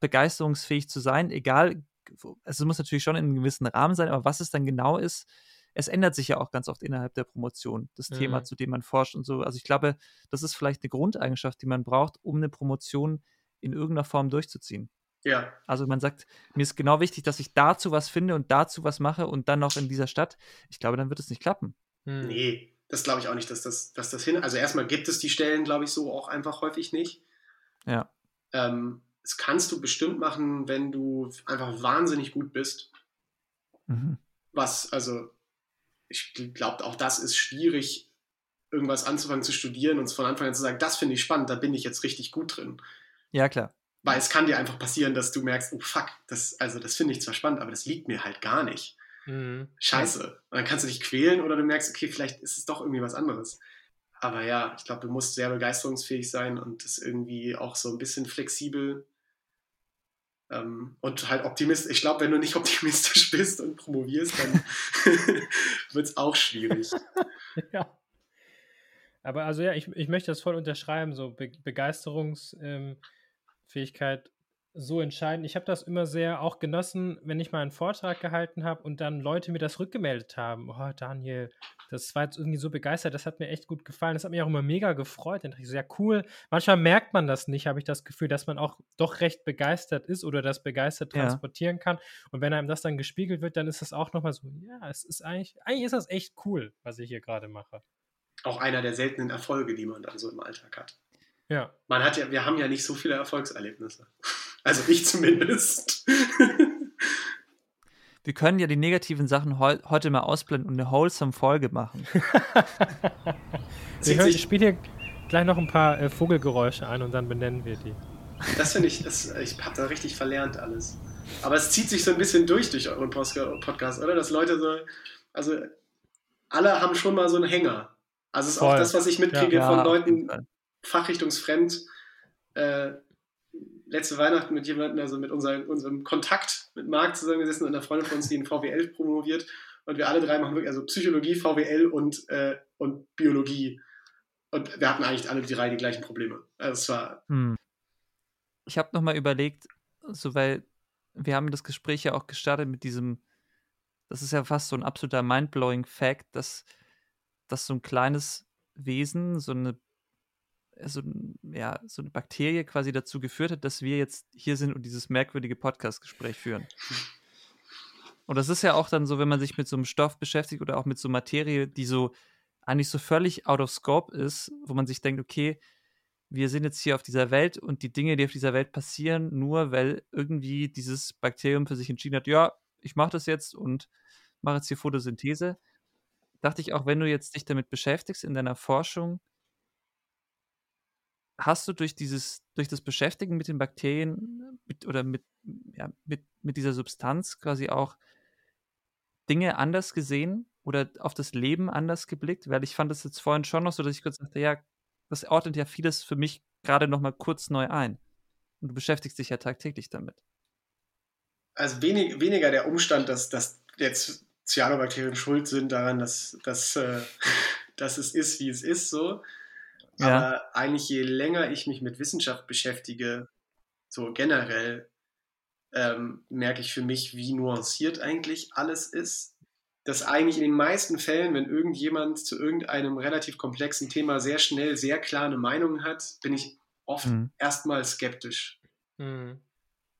begeisterungsfähig zu sein, egal, also es muss natürlich schon in einem gewissen Rahmen sein, aber was es dann genau ist, es ändert sich ja auch ganz oft innerhalb der Promotion, das Mhm. Thema, zu dem man forscht und so. Also ich glaube, das ist vielleicht eine Grundeigenschaft, die man braucht, um eine Promotion in irgendeiner Form durchzuziehen. ja, Also man sagt, mir ist genau wichtig, dass ich dazu was finde und dazu was mache und dann noch in dieser Stadt. Ich glaube, dann wird es nicht klappen. Hm. nee, das glaube ich auch nicht, dass das, dass das hin. Also erstmal gibt es die Stellen, glaube ich, so auch einfach häufig nicht. Ja. Ähm, das kannst du bestimmt machen, wenn du einfach wahnsinnig gut bist. Mhm. Was, also, ich glaube, auch das ist schwierig, irgendwas anzufangen zu studieren und von Anfang an zu sagen, das finde ich spannend, da bin ich jetzt richtig gut drin. Ja, klar. Weil es kann dir einfach passieren, dass du merkst, oh fuck, das, also das finde ich zwar spannend, aber das liegt mir halt gar nicht. Mhm. scheiße. Und dann kannst du dich quälen oder du merkst, okay, vielleicht ist es doch irgendwie was anderes. Aber ja, ich glaube, du musst sehr begeisterungsfähig sein und das irgendwie auch so ein bisschen flexibel ähm, und halt optimistisch. Ich glaube, wenn du nicht optimistisch bist und promovierst, dann wird es auch schwierig. ja. Aber also ja, ich, ich möchte das voll unterschreiben, so Be Begeisterungsfähigkeit ähm, so entscheidend. Ich habe das immer sehr auch genossen, wenn ich mal einen Vortrag gehalten habe und dann Leute mir das rückgemeldet haben. Oh, Daniel, das war jetzt irgendwie so begeistert, das hat mir echt gut gefallen. Das hat mich auch immer mega gefreut. Dann dachte ich, sehr cool. Manchmal merkt man das nicht, habe ich das Gefühl, dass man auch doch recht begeistert ist oder das begeistert transportieren ja. kann. Und wenn einem das dann gespiegelt wird, dann ist das auch nochmal so, ja, es ist eigentlich, eigentlich ist das echt cool, was ich hier gerade mache. Auch einer der seltenen Erfolge, die man dann so im Alltag hat. Ja. Man hat ja, wir haben ja nicht so viele Erfolgserlebnisse. Also ich zumindest. Wir können ja die negativen Sachen heu heute mal ausblenden und eine wholesome Folge machen. wir hören, ich spiele hier gleich noch ein paar äh, Vogelgeräusche ein und dann benennen wir die. Das finde ich, das, ich habe da richtig verlernt alles. Aber es zieht sich so ein bisschen durch durch euren Podcast, oder? Dass Leute so, also alle haben schon mal so einen Hänger. Also es ist Voll. auch das, was ich mitkriege ja, von Leuten fachrichtungsfremd. Äh, letzte Weihnachten mit jemandem, also mit unserem, unserem Kontakt mit Marc zusammengesessen und einer Freundin von uns, die in VWL promoviert. Und wir alle drei machen wirklich, also Psychologie, VWL und, äh, und Biologie. Und wir hatten eigentlich alle drei die gleichen Probleme. Also es war. Hm. Ich habe nochmal überlegt, so weil wir haben das Gespräch ja auch gestartet mit diesem, das ist ja fast so ein absoluter mindblowing Fact, dass, dass so ein kleines Wesen, so eine so, ja, so eine Bakterie quasi dazu geführt hat, dass wir jetzt hier sind und dieses merkwürdige Podcast-Gespräch führen. Und das ist ja auch dann so, wenn man sich mit so einem Stoff beschäftigt oder auch mit so Materie, die so eigentlich so völlig out of scope ist, wo man sich denkt, okay, wir sind jetzt hier auf dieser Welt und die Dinge, die auf dieser Welt passieren, nur weil irgendwie dieses Bakterium für sich entschieden hat, ja, ich mache das jetzt und mache jetzt hier Photosynthese. Dachte ich auch, wenn du jetzt dich damit beschäftigst in deiner Forschung, hast du durch dieses, durch das Beschäftigen mit den Bakterien mit, oder mit, ja, mit, mit dieser Substanz quasi auch Dinge anders gesehen oder auf das Leben anders geblickt? Weil ich fand das jetzt vorhin schon noch so, dass ich kurz dachte, ja, das ordnet ja vieles für mich gerade noch mal kurz neu ein. Und du beschäftigst dich ja tagtäglich damit. Also wenig, weniger der Umstand, dass, dass jetzt Cyanobakterien schuld sind daran, dass, dass, äh, dass es ist, wie es ist, so, ja. Aber eigentlich je länger ich mich mit Wissenschaft beschäftige, so generell, ähm, merke ich für mich, wie nuanciert eigentlich alles ist. Dass eigentlich in den meisten Fällen, wenn irgendjemand zu irgendeinem relativ komplexen Thema sehr schnell, sehr klar eine Meinung hat, bin ich oft mhm. erstmal skeptisch. Mhm.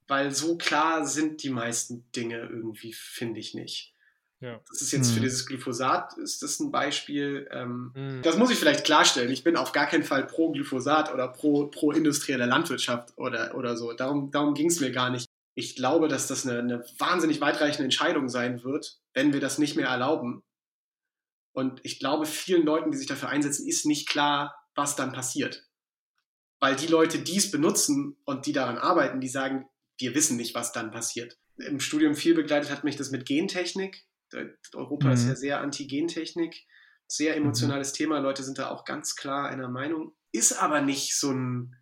Weil so klar sind die meisten Dinge irgendwie, finde ich nicht. Ja. Das ist jetzt hm. für dieses Glyphosat ist das ein Beispiel. Ähm, hm. Das muss ich vielleicht klarstellen. Ich bin auf gar keinen Fall pro Glyphosat oder pro, pro industrielle Landwirtschaft oder, oder so. Darum, darum ging es mir gar nicht. Ich glaube, dass das eine, eine wahnsinnig weitreichende Entscheidung sein wird, wenn wir das nicht mehr erlauben. Und ich glaube, vielen Leuten, die sich dafür einsetzen, ist nicht klar, was dann passiert. Weil die Leute, die es benutzen und die daran arbeiten, die sagen, wir wissen nicht, was dann passiert. Im Studium viel begleitet hat mich das mit Gentechnik Europa mhm. ist ja sehr Antigentechnik, sehr mhm. emotionales mhm. Thema. Leute sind da auch ganz klar einer Meinung. Ist aber nicht so ein,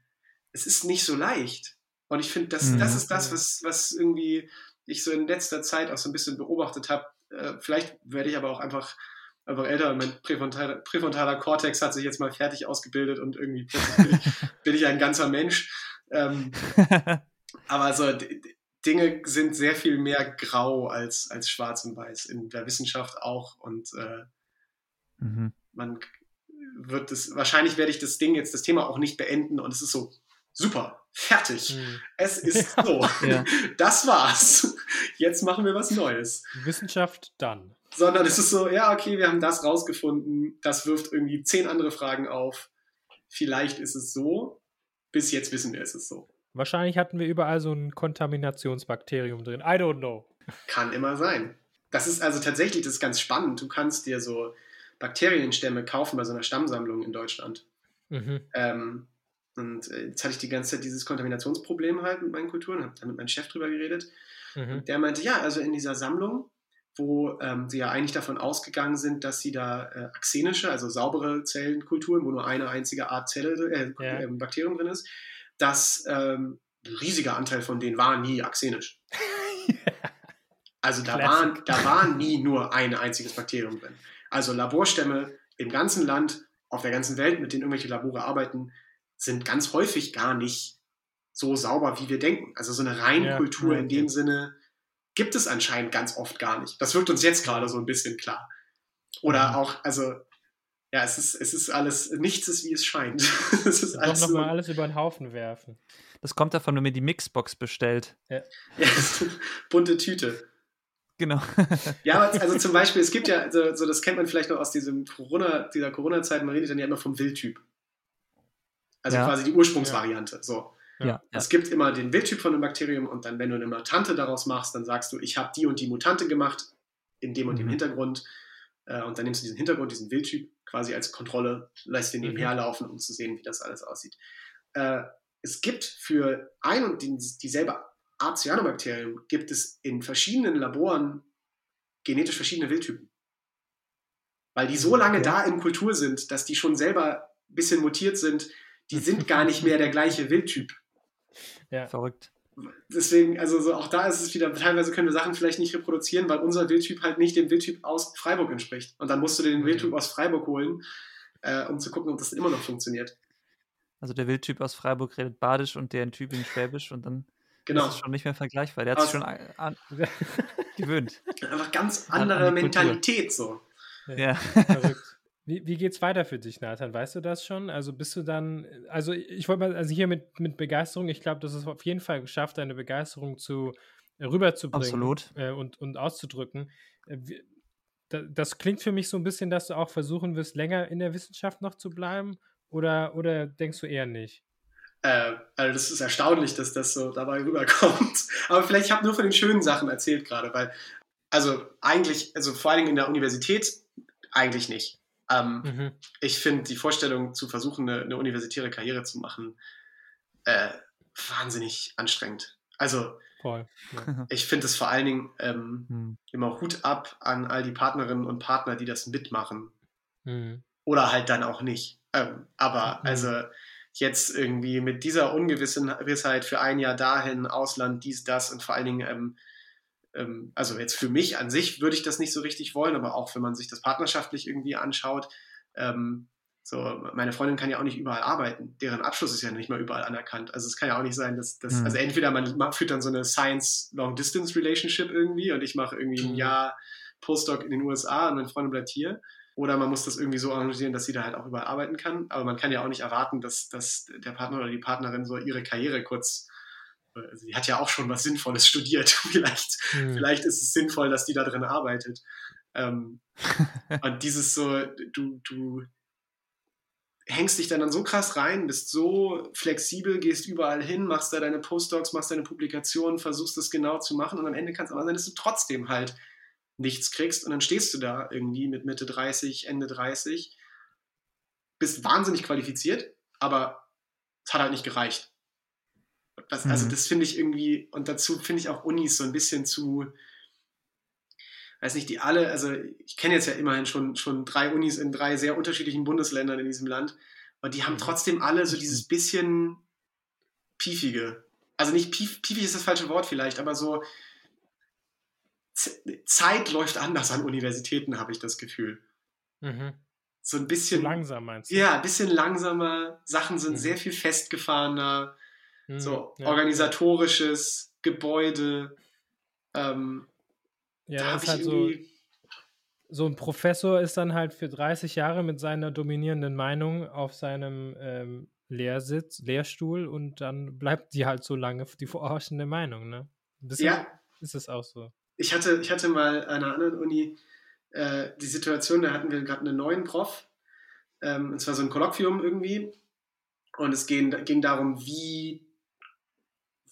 es ist nicht so leicht. Und ich finde, das, mhm. das ist das, was, was irgendwie ich so in letzter Zeit auch so ein bisschen beobachtet habe. Äh, vielleicht werde ich aber auch einfach, einfach älter und mein präfrontaler, präfrontaler Kortex hat sich jetzt mal fertig ausgebildet und irgendwie bin ich, bin ich ein ganzer Mensch. Ähm, aber so, Dinge sind sehr viel mehr grau als, als schwarz und weiß, in der Wissenschaft auch. Und äh, mhm. man wird das, wahrscheinlich werde ich das Ding jetzt, das Thema auch nicht beenden und es ist so, super, fertig. Mhm. Es ist so. ja. Das war's. Jetzt machen wir was Neues. Wissenschaft dann. Sondern es ist so, ja, okay, wir haben das rausgefunden, das wirft irgendwie zehn andere Fragen auf. Vielleicht ist es so. Bis jetzt wissen wir, es ist so. Wahrscheinlich hatten wir überall so ein Kontaminationsbakterium drin. I don't know. Kann immer sein. Das ist also tatsächlich, das ist ganz spannend. Du kannst dir so Bakterienstämme kaufen bei so einer Stammsammlung in Deutschland. Mhm. Ähm, und äh, jetzt hatte ich die ganze Zeit dieses Kontaminationsproblem halt mit meinen Kulturen, habe da mit meinem Chef drüber geredet. Mhm. Der meinte, ja, also in dieser Sammlung wo ähm, sie ja eigentlich davon ausgegangen sind, dass sie da äh, axenische, also saubere Zellenkulturen, wo nur eine einzige Art Zelle, äh, ja. ähm, Bakterium drin ist, dass ähm, ein riesiger Anteil von denen war nie axenisch. Also da waren, da war nie nur ein einziges Bakterium drin. Also Laborstämme im ganzen Land, auf der ganzen Welt, mit denen irgendwelche Labore arbeiten, sind ganz häufig gar nicht so sauber, wie wir denken. Also so eine Reinkultur ja, ja, in dem Sinne gibt es anscheinend ganz oft gar nicht. Das wirkt uns jetzt gerade so ein bisschen klar. Oder mhm. auch, also, ja, es ist, es ist alles, nichts ist wie es scheint. es ist alles noch mal alles über den Haufen werfen. Das kommt davon, wenn man die Mixbox bestellt. Ja. ja bunte Tüte. Genau. ja, also zum Beispiel, es gibt ja, so, so, das kennt man vielleicht noch aus diesem Corona, dieser Corona-Zeit, man redet dann ja immer vom Wildtyp. Also ja. quasi die Ursprungsvariante. So. Ja, es gibt immer den Wildtyp von einem Bakterium und dann, wenn du eine Mutante daraus machst, dann sagst du, ich habe die und die Mutante gemacht, in dem und dem mhm. Hintergrund. Äh, und dann nimmst du diesen Hintergrund, diesen Wildtyp quasi als Kontrolle, lässt den nebenher mhm. laufen, um zu sehen, wie das alles aussieht. Äh, es gibt für ein und dieselbe Art Cyanobakterium gibt es in verschiedenen Laboren genetisch verschiedene Wildtypen. Weil die so mhm. lange da in Kultur sind, dass die schon selber ein bisschen mutiert sind, die sind gar nicht mehr der gleiche Wildtyp. Ja, verrückt. Deswegen, also so, auch da ist es wieder, teilweise können wir Sachen vielleicht nicht reproduzieren, weil unser Wildtyp halt nicht dem Wildtyp aus Freiburg entspricht. Und dann musst du den Wildtyp aus Freiburg holen, äh, um zu gucken, ob das immer noch funktioniert. Also der Wildtyp aus Freiburg redet Badisch und der in Tübingen Schwäbisch und dann genau. ist es schon nicht mehr vergleichbar. Der hat sich schon an, an, gewöhnt. Einfach ganz andere Mentalität so. Ja, ja. verrückt. Wie, wie geht's weiter für dich, Nathan? Weißt du das schon? Also bist du dann, also ich wollte mal, also hier mit, mit Begeisterung, ich glaube, das ist auf jeden Fall geschafft, deine Begeisterung zu rüberzubringen Absolut. Äh, und, und auszudrücken. Äh, das klingt für mich so ein bisschen, dass du auch versuchen wirst, länger in der Wissenschaft noch zu bleiben, oder, oder denkst du eher nicht? Äh, also das ist erstaunlich, dass das so dabei rüberkommt. Aber vielleicht, ich habe nur von den schönen Sachen erzählt gerade, weil, also eigentlich, also vor allen Dingen in der Universität, eigentlich nicht. Ähm, mhm. Ich finde die Vorstellung, zu versuchen, eine, eine universitäre Karriere zu machen, äh, wahnsinnig anstrengend. Also, Voll, ja. ich finde es vor allen Dingen ähm, mhm. immer Hut ab an all die Partnerinnen und Partner, die das mitmachen. Mhm. Oder halt dann auch nicht. Ähm, aber mhm. also jetzt irgendwie mit dieser Ungewissheit für ein Jahr dahin, Ausland, dies, das und vor allen Dingen ähm, also jetzt für mich an sich würde ich das nicht so richtig wollen, aber auch wenn man sich das partnerschaftlich irgendwie anschaut, ähm, so, meine Freundin kann ja auch nicht überall arbeiten. Deren Abschluss ist ja nicht mal überall anerkannt. Also es kann ja auch nicht sein, dass, dass mhm. also entweder man führt dann so eine Science Long Distance Relationship irgendwie und ich mache irgendwie ein mhm. Jahr Postdoc in den USA und meine Freundin bleibt hier. Oder man muss das irgendwie so organisieren, dass sie da halt auch überall arbeiten kann. Aber man kann ja auch nicht erwarten, dass, dass der Partner oder die Partnerin so ihre Karriere kurz sie hat ja auch schon was Sinnvolles studiert. vielleicht, mhm. vielleicht ist es sinnvoll, dass die da drin arbeitet. Ähm, und dieses so, du, du hängst dich dann, dann so krass rein, bist so flexibel, gehst überall hin, machst da deine Postdocs, machst deine Publikationen, versuchst das genau zu machen und am Ende kannst es aber sein, dass du trotzdem halt nichts kriegst und dann stehst du da irgendwie mit Mitte 30, Ende 30, bist wahnsinnig qualifiziert, aber es hat halt nicht gereicht. Das, also mhm. das finde ich irgendwie, und dazu finde ich auch Unis so ein bisschen zu, weiß nicht, die alle, also ich kenne jetzt ja immerhin schon, schon drei Unis in drei sehr unterschiedlichen Bundesländern in diesem Land, und die haben mhm. trotzdem alle so dieses bisschen piefige. Also nicht pief, piefig ist das falsche Wort vielleicht, aber so Zeit läuft anders an Universitäten, habe ich das Gefühl. Mhm. So ein bisschen. Zu langsam meinst du? Ja, ein bisschen langsamer. Sachen sind mhm. sehr viel festgefahrener. Mhm, so ja. organisatorisches Gebäude. Ähm, ja, da das ist halt so, so ein Professor ist dann halt für 30 Jahre mit seiner dominierenden Meinung auf seinem ähm, Lehrsitz, Lehrstuhl und dann bleibt die halt so lange die vorherrschende Meinung, ne? ja. ist es auch so. Ich hatte, ich hatte mal an einer anderen Uni äh, die Situation, da hatten wir gerade einen neuen Prof, ähm, und zwar so ein Kolloquium irgendwie, und es ging, ging darum, wie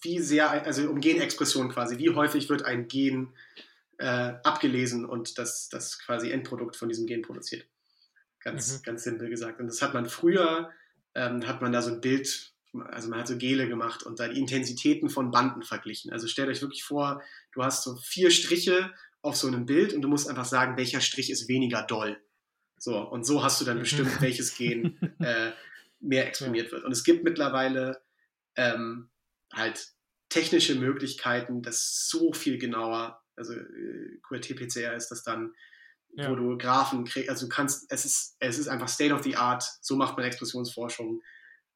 wie sehr, also um Genexpression quasi, wie häufig wird ein Gen äh, abgelesen und das, das quasi Endprodukt von diesem Gen produziert. Ganz, mhm. ganz simpel gesagt. Und das hat man früher, ähm, hat man da so ein Bild, also man hat so Gele gemacht und da die Intensitäten von Banden verglichen. Also stellt euch wirklich vor, du hast so vier Striche auf so einem Bild und du musst einfach sagen, welcher Strich ist weniger doll. So, und so hast du dann bestimmt, welches Gen äh, mehr exprimiert wird. Und es gibt mittlerweile ähm, halt technische Möglichkeiten, das so viel genauer, also äh, QRT-PCR ist das dann, ja. wo du Graphen kriegst, also du kannst, es ist, es ist einfach State of the Art, so macht man Explosionsforschung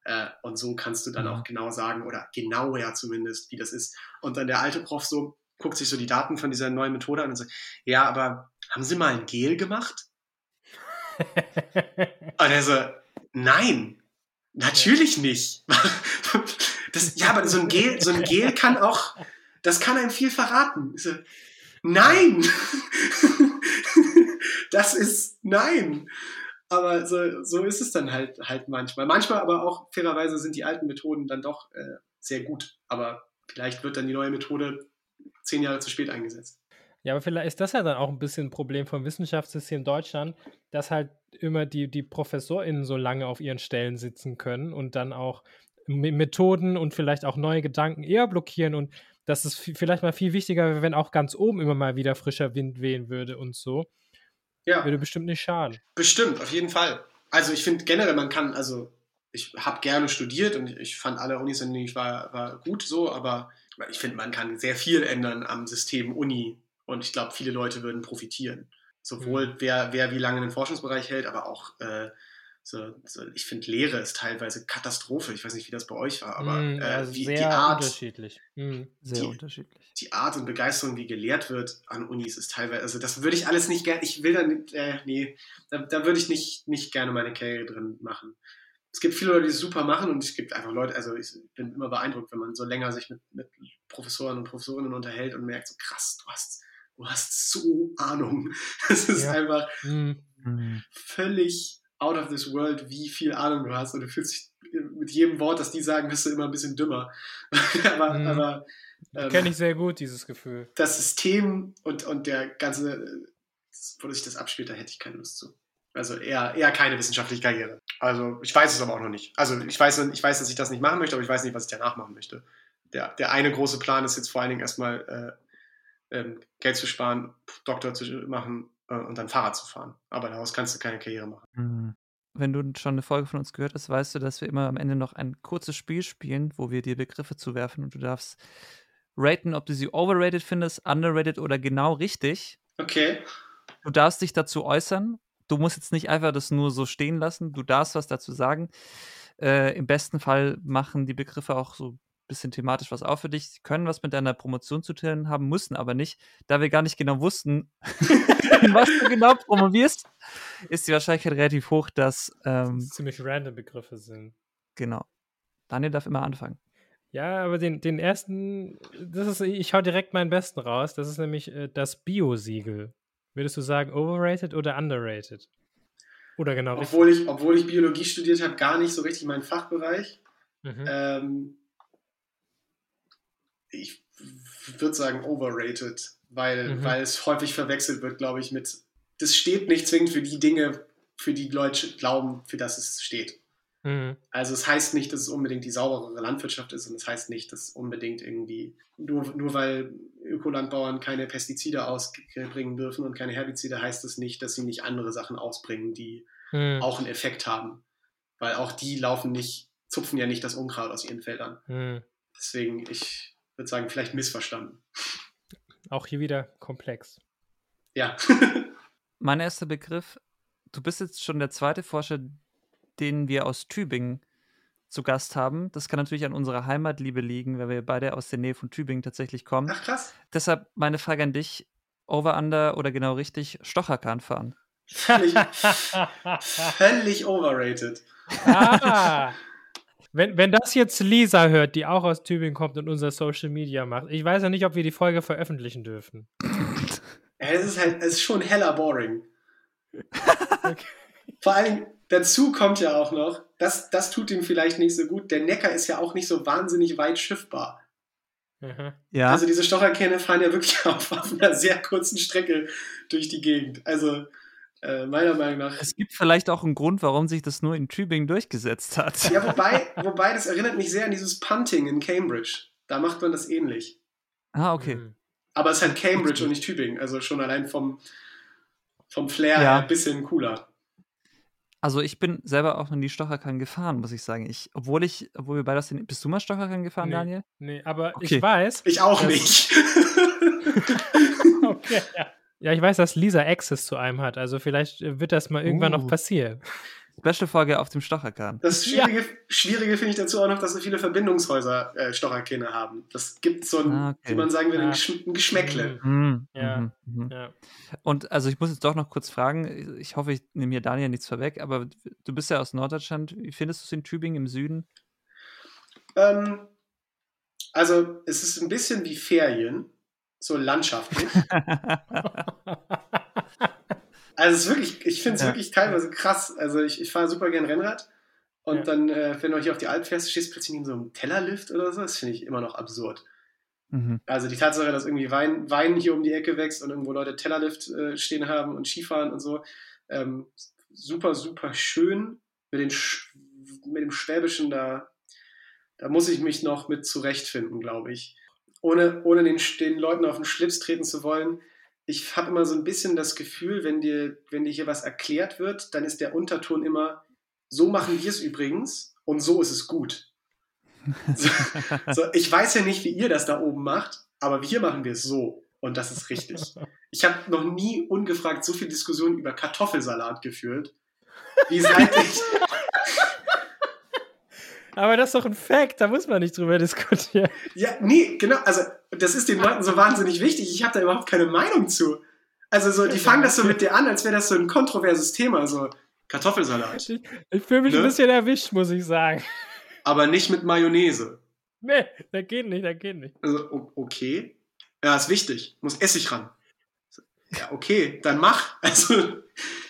äh, und so kannst du dann ja. auch genau sagen, oder genauer zumindest, wie das ist. Und dann der alte Prof so, guckt sich so die Daten von dieser neuen Methode an und sagt, ja, aber haben Sie mal ein Gel gemacht? und er so, nein, natürlich ja. nicht. Das, ja, aber so ein Gel, so ein Gel kann auch, das kann einem viel verraten. So, nein! das ist nein. Aber so, so ist es dann halt, halt manchmal. Manchmal aber auch, fairerweise, sind die alten Methoden dann doch äh, sehr gut. Aber vielleicht wird dann die neue Methode zehn Jahre zu spät eingesetzt. Ja, aber vielleicht ist das ja dann auch ein bisschen ein Problem vom Wissenschaftssystem Deutschland, dass halt immer die, die ProfessorInnen so lange auf ihren Stellen sitzen können und dann auch Methoden und vielleicht auch neue Gedanken eher blockieren und dass es vielleicht mal viel wichtiger wäre, wenn auch ganz oben immer mal wieder frischer Wind wehen würde und so. Ja. Würde bestimmt nicht schaden. Bestimmt, auf jeden Fall. Also ich finde generell, man kann, also ich habe gerne studiert und ich fand alle Unis, in denen ich war, war gut so, aber ich finde, man kann sehr viel ändern am System Uni und ich glaube, viele Leute würden profitieren. Sowohl mhm. wer, wer wie lange in den Forschungsbereich hält, aber auch äh, so, so, ich finde, Lehre ist teilweise Katastrophe. Ich weiß nicht, wie das bei euch war, aber mm, äh, wie, sehr die Art, unterschiedlich. Mm, sehr die, unterschiedlich. Die Art und Begeisterung, wie gelehrt wird an Unis, ist teilweise, also das würde ich alles nicht gerne, ich will da nicht, äh, nee, da, da würde ich nicht, nicht gerne meine Karriere drin machen. Es gibt viele Leute, die es super machen und es gibt einfach Leute, also ich bin immer beeindruckt, wenn man so länger sich mit, mit Professoren und Professorinnen unterhält und merkt, so krass, du hast, du hast so Ahnung. Das ist ja. einfach mm. völlig out of this world, wie viel Ahnung du hast und du fühlst dich mit jedem Wort, das die sagen, bist du immer ein bisschen dümmer. aber, mhm. aber ähm, kenne ich sehr gut, dieses Gefühl. Das System und, und der ganze, wo sich das abspielt, da hätte ich keine Lust zu. Also eher, eher keine wissenschaftliche Karriere. Also ich weiß es aber auch noch nicht. Also ich weiß, ich weiß, dass ich das nicht machen möchte, aber ich weiß nicht, was ich danach machen möchte. Der, der eine große Plan ist jetzt vor allen Dingen erstmal äh, ähm, Geld zu sparen, Doktor zu machen äh, und dann Fahrrad zu fahren. Aber daraus kannst du keine Karriere machen. Mhm. Wenn du schon eine Folge von uns gehört hast, weißt du, dass wir immer am Ende noch ein kurzes Spiel spielen, wo wir dir Begriffe zuwerfen und du darfst raten, ob du sie overrated findest, underrated oder genau richtig. Okay. Du darfst dich dazu äußern. Du musst jetzt nicht einfach das nur so stehen lassen. Du darfst was dazu sagen. Äh, Im besten Fall machen die Begriffe auch so bisschen thematisch was auf für dich. Sie können was mit deiner Promotion zu tun haben, müssen aber nicht. Da wir gar nicht genau wussten, was du genau promovierst, ist die Wahrscheinlichkeit relativ hoch, dass ähm, das ziemlich random Begriffe sind. Genau. Daniel darf immer anfangen. Ja, aber den, den ersten, das ist, ich hau direkt meinen besten raus. Das ist nämlich äh, das Bio-Siegel. Würdest du sagen, overrated oder underrated? Oder genau obwohl richtig? ich, obwohl ich Biologie studiert habe, gar nicht so richtig mein Fachbereich. Mhm. Ähm, ich würde sagen overrated, weil, mhm. weil es häufig verwechselt wird, glaube ich, mit, das steht nicht zwingend für die Dinge, für die Leute glauben, für das es steht. Mhm. Also es heißt nicht, dass es unbedingt die sauberere Landwirtschaft ist und es heißt nicht, dass unbedingt irgendwie, nur, nur weil Ökolandbauern keine Pestizide ausbringen dürfen und keine Herbizide, heißt es das nicht, dass sie nicht andere Sachen ausbringen, die mhm. auch einen Effekt haben. Weil auch die laufen nicht, zupfen ja nicht das Unkraut aus ihren Feldern. Mhm. Deswegen, ich, würde sagen, vielleicht missverstanden. Auch hier wieder komplex. Ja. mein erster Begriff, du bist jetzt schon der zweite Forscher, den wir aus Tübingen zu Gast haben. Das kann natürlich an unserer Heimatliebe liegen, weil wir beide aus der Nähe von Tübingen tatsächlich kommen. Ach krass. Deshalb meine Frage an dich: Over, Under oder genau richtig, Stocherkahn fahren? Völlig, völlig overrated. Ah, wenn, wenn das jetzt Lisa hört, die auch aus Tübingen kommt und unser Social Media macht, ich weiß ja nicht, ob wir die Folge veröffentlichen dürfen. Es ist halt, es ist schon heller boring. Okay. Vor allem dazu kommt ja auch noch, das, das tut ihm vielleicht nicht so gut. Der Neckar ist ja auch nicht so wahnsinnig weit schiffbar. Mhm. Ja. Also diese Stocherkähne fahren ja wirklich auf, auf einer sehr kurzen Strecke durch die Gegend. Also äh, meiner Meinung nach. Es gibt vielleicht auch einen Grund, warum sich das nur in Tübingen durchgesetzt hat. Ja, wobei, wobei das erinnert mich sehr an dieses Punting in Cambridge. Da macht man das ähnlich. Ah, okay. Mhm. Aber es ist halt Cambridge und nicht Tübingen. Also schon allein vom, vom Flair Ja. her ein bisschen cooler. Also ich bin selber auch noch nie Stocherkran gefahren, muss ich sagen. Ich, obwohl ich, obwohl wir beide aus den. Bist du mal Stocherkran gefahren, Nee. Daniel? Nee, aber Okay. ich weiß. Ich auch nicht. Okay, ja. Ja, ich weiß, dass Lisa Access zu einem hat. Also vielleicht äh, wird das mal irgendwann noch Uh. passieren. Special-Folge auf dem Stocherkran. Das Schwierige, Schwierige finde ich dazu auch noch, dass so viele Verbindungshäuser äh, Stocherkähne haben. Das gibt so ein, Ah, okay. wie man sagen würde, ein, Ah. Geschm ein Geschmäckle. Mhm, Ja. mhm, mhm. Ja. Und also ich muss jetzt doch noch kurz fragen, ich hoffe, ich nehme mir Daniel nichts vorweg, aber du bist ja aus Norddeutschland. Wie findest du es in Tübingen im Süden? Ähm, also, es ist ein bisschen wie Ferien, so landschaftlich. Also, es ist wirklich, ich finde es Ja. wirklich teilweise krass. Also, ich, ich fahre super gern Rennrad. Und Ja. dann, äh, wenn du hier auf die Alp fährst, stehst du plötzlich in so einem Tellerlift oder so. Das finde ich immer noch absurd. Mhm. Also die Tatsache, dass irgendwie Wein, Wein hier um die Ecke wächst und irgendwo Leute Tellerlift äh, stehen haben und Skifahren und so. Ähm, super, super schön. Mit, den Sch mit dem Schwäbischen, da, da muss ich mich noch mit zurechtfinden, glaube ich. Ohne, ohne den, den Leuten auf den Schlips treten zu wollen. Ich habe immer so ein bisschen das Gefühl, wenn dir, wenn dir hier was erklärt wird, dann ist der Unterton immer, so machen wir es übrigens und so ist es gut. So, so, ich weiß ja nicht, wie ihr das da oben macht, aber hier machen wir es so. Und das ist richtig. Ich habe noch nie ungefragt so viel Diskussionen über Kartoffelsalat geführt, wie seit ich. Aber das ist doch ein Fact, da muss man nicht drüber diskutieren. Ja, nee, genau. Also, das ist den Leuten so wahnsinnig wichtig. Ich habe da überhaupt keine Meinung zu. Also, so, die fangen das so mit dir an, als wäre das so ein kontroverses Thema. So, Kartoffelsalat. Ich, ich fühle mich ein Ne? bisschen erwischt, muss ich sagen. Aber nicht mit Mayonnaise. Nee, das geht nicht, das geht nicht. Also, okay. Ja, ist wichtig. Muss Essig ran. Ja, okay, dann mach. Also,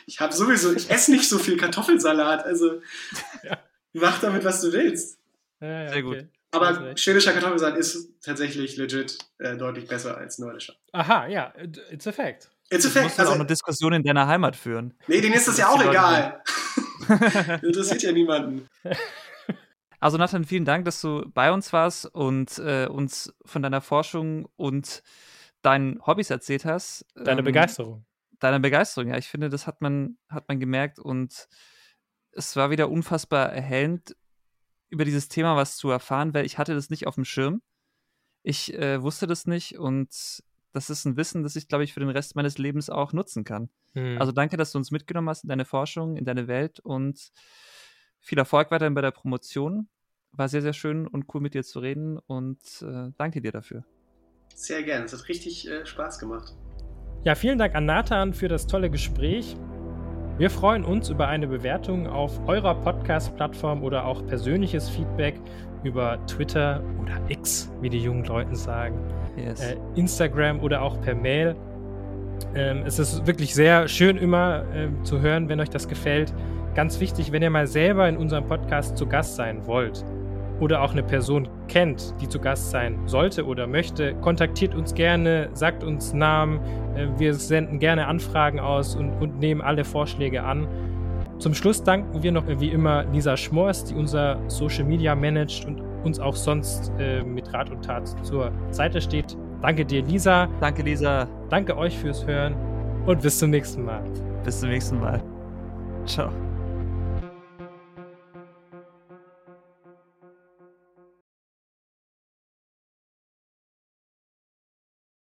ich habe sowieso, ich esse nicht so viel Kartoffelsalat. Also, Ja. Mach damit, was du willst. Ja, ja, Sehr gut. okay. Aber schwedischer Kartoffelsalat ist tatsächlich legit äh, deutlich besser als nordischer. Aha, ja, it's a fact. It's a Du fact. musst dann auch Also, eine Diskussion in deiner Heimat führen. nee, denen ist das ja auch egal. Interessiert ja niemanden. Also Nathan, vielen Dank, dass du bei uns warst und äh, uns von deiner Forschung und deinen Hobbys erzählt hast. Deine Ähm, Begeisterung. Deine Begeisterung, ja. Ich finde, das hat man, hat man gemerkt und es war wieder unfassbar erhellend, über dieses Thema was zu erfahren, weil ich hatte das nicht auf dem Schirm. Ich äh, wusste das nicht und das ist ein Wissen, das ich, glaube ich, für den Rest meines Lebens auch nutzen kann. Hm. Also danke, dass du uns mitgenommen hast in deine Forschung, in deine Welt und viel Erfolg weiterhin bei der Promotion. War sehr, sehr schön und cool mit dir zu reden und äh, danke dir dafür. Sehr gerne. Es hat richtig äh, Spaß gemacht. Ja, vielen Dank an Nathan für das tolle Gespräch. Wir freuen uns über eine Bewertung auf eurer Podcast-Plattform oder auch persönliches Feedback über Twitter oder X, wie die jungen Leute sagen, Yes. äh, Instagram oder auch per Mail. Ähm, es ist wirklich sehr schön immer ähm, zu hören, wenn euch das gefällt. Ganz wichtig, wenn ihr mal selber in unserem Podcast zu Gast sein wollt oder auch eine Person kennt, die zu Gast sein sollte oder möchte, kontaktiert uns gerne, sagt uns Namen. Äh, wir senden gerne Anfragen aus und, und nehmen alle Vorschläge an. Zum Schluss danken wir noch wie immer Lisa Schmors, die unser Social Media managt und uns auch sonst äh, mit Rat und Tat zur Seite steht. Danke dir, Lisa. danke, Lisa. Danke euch fürs Hören und bis zum nächsten Mal. Bis zum nächsten Mal. Ciao.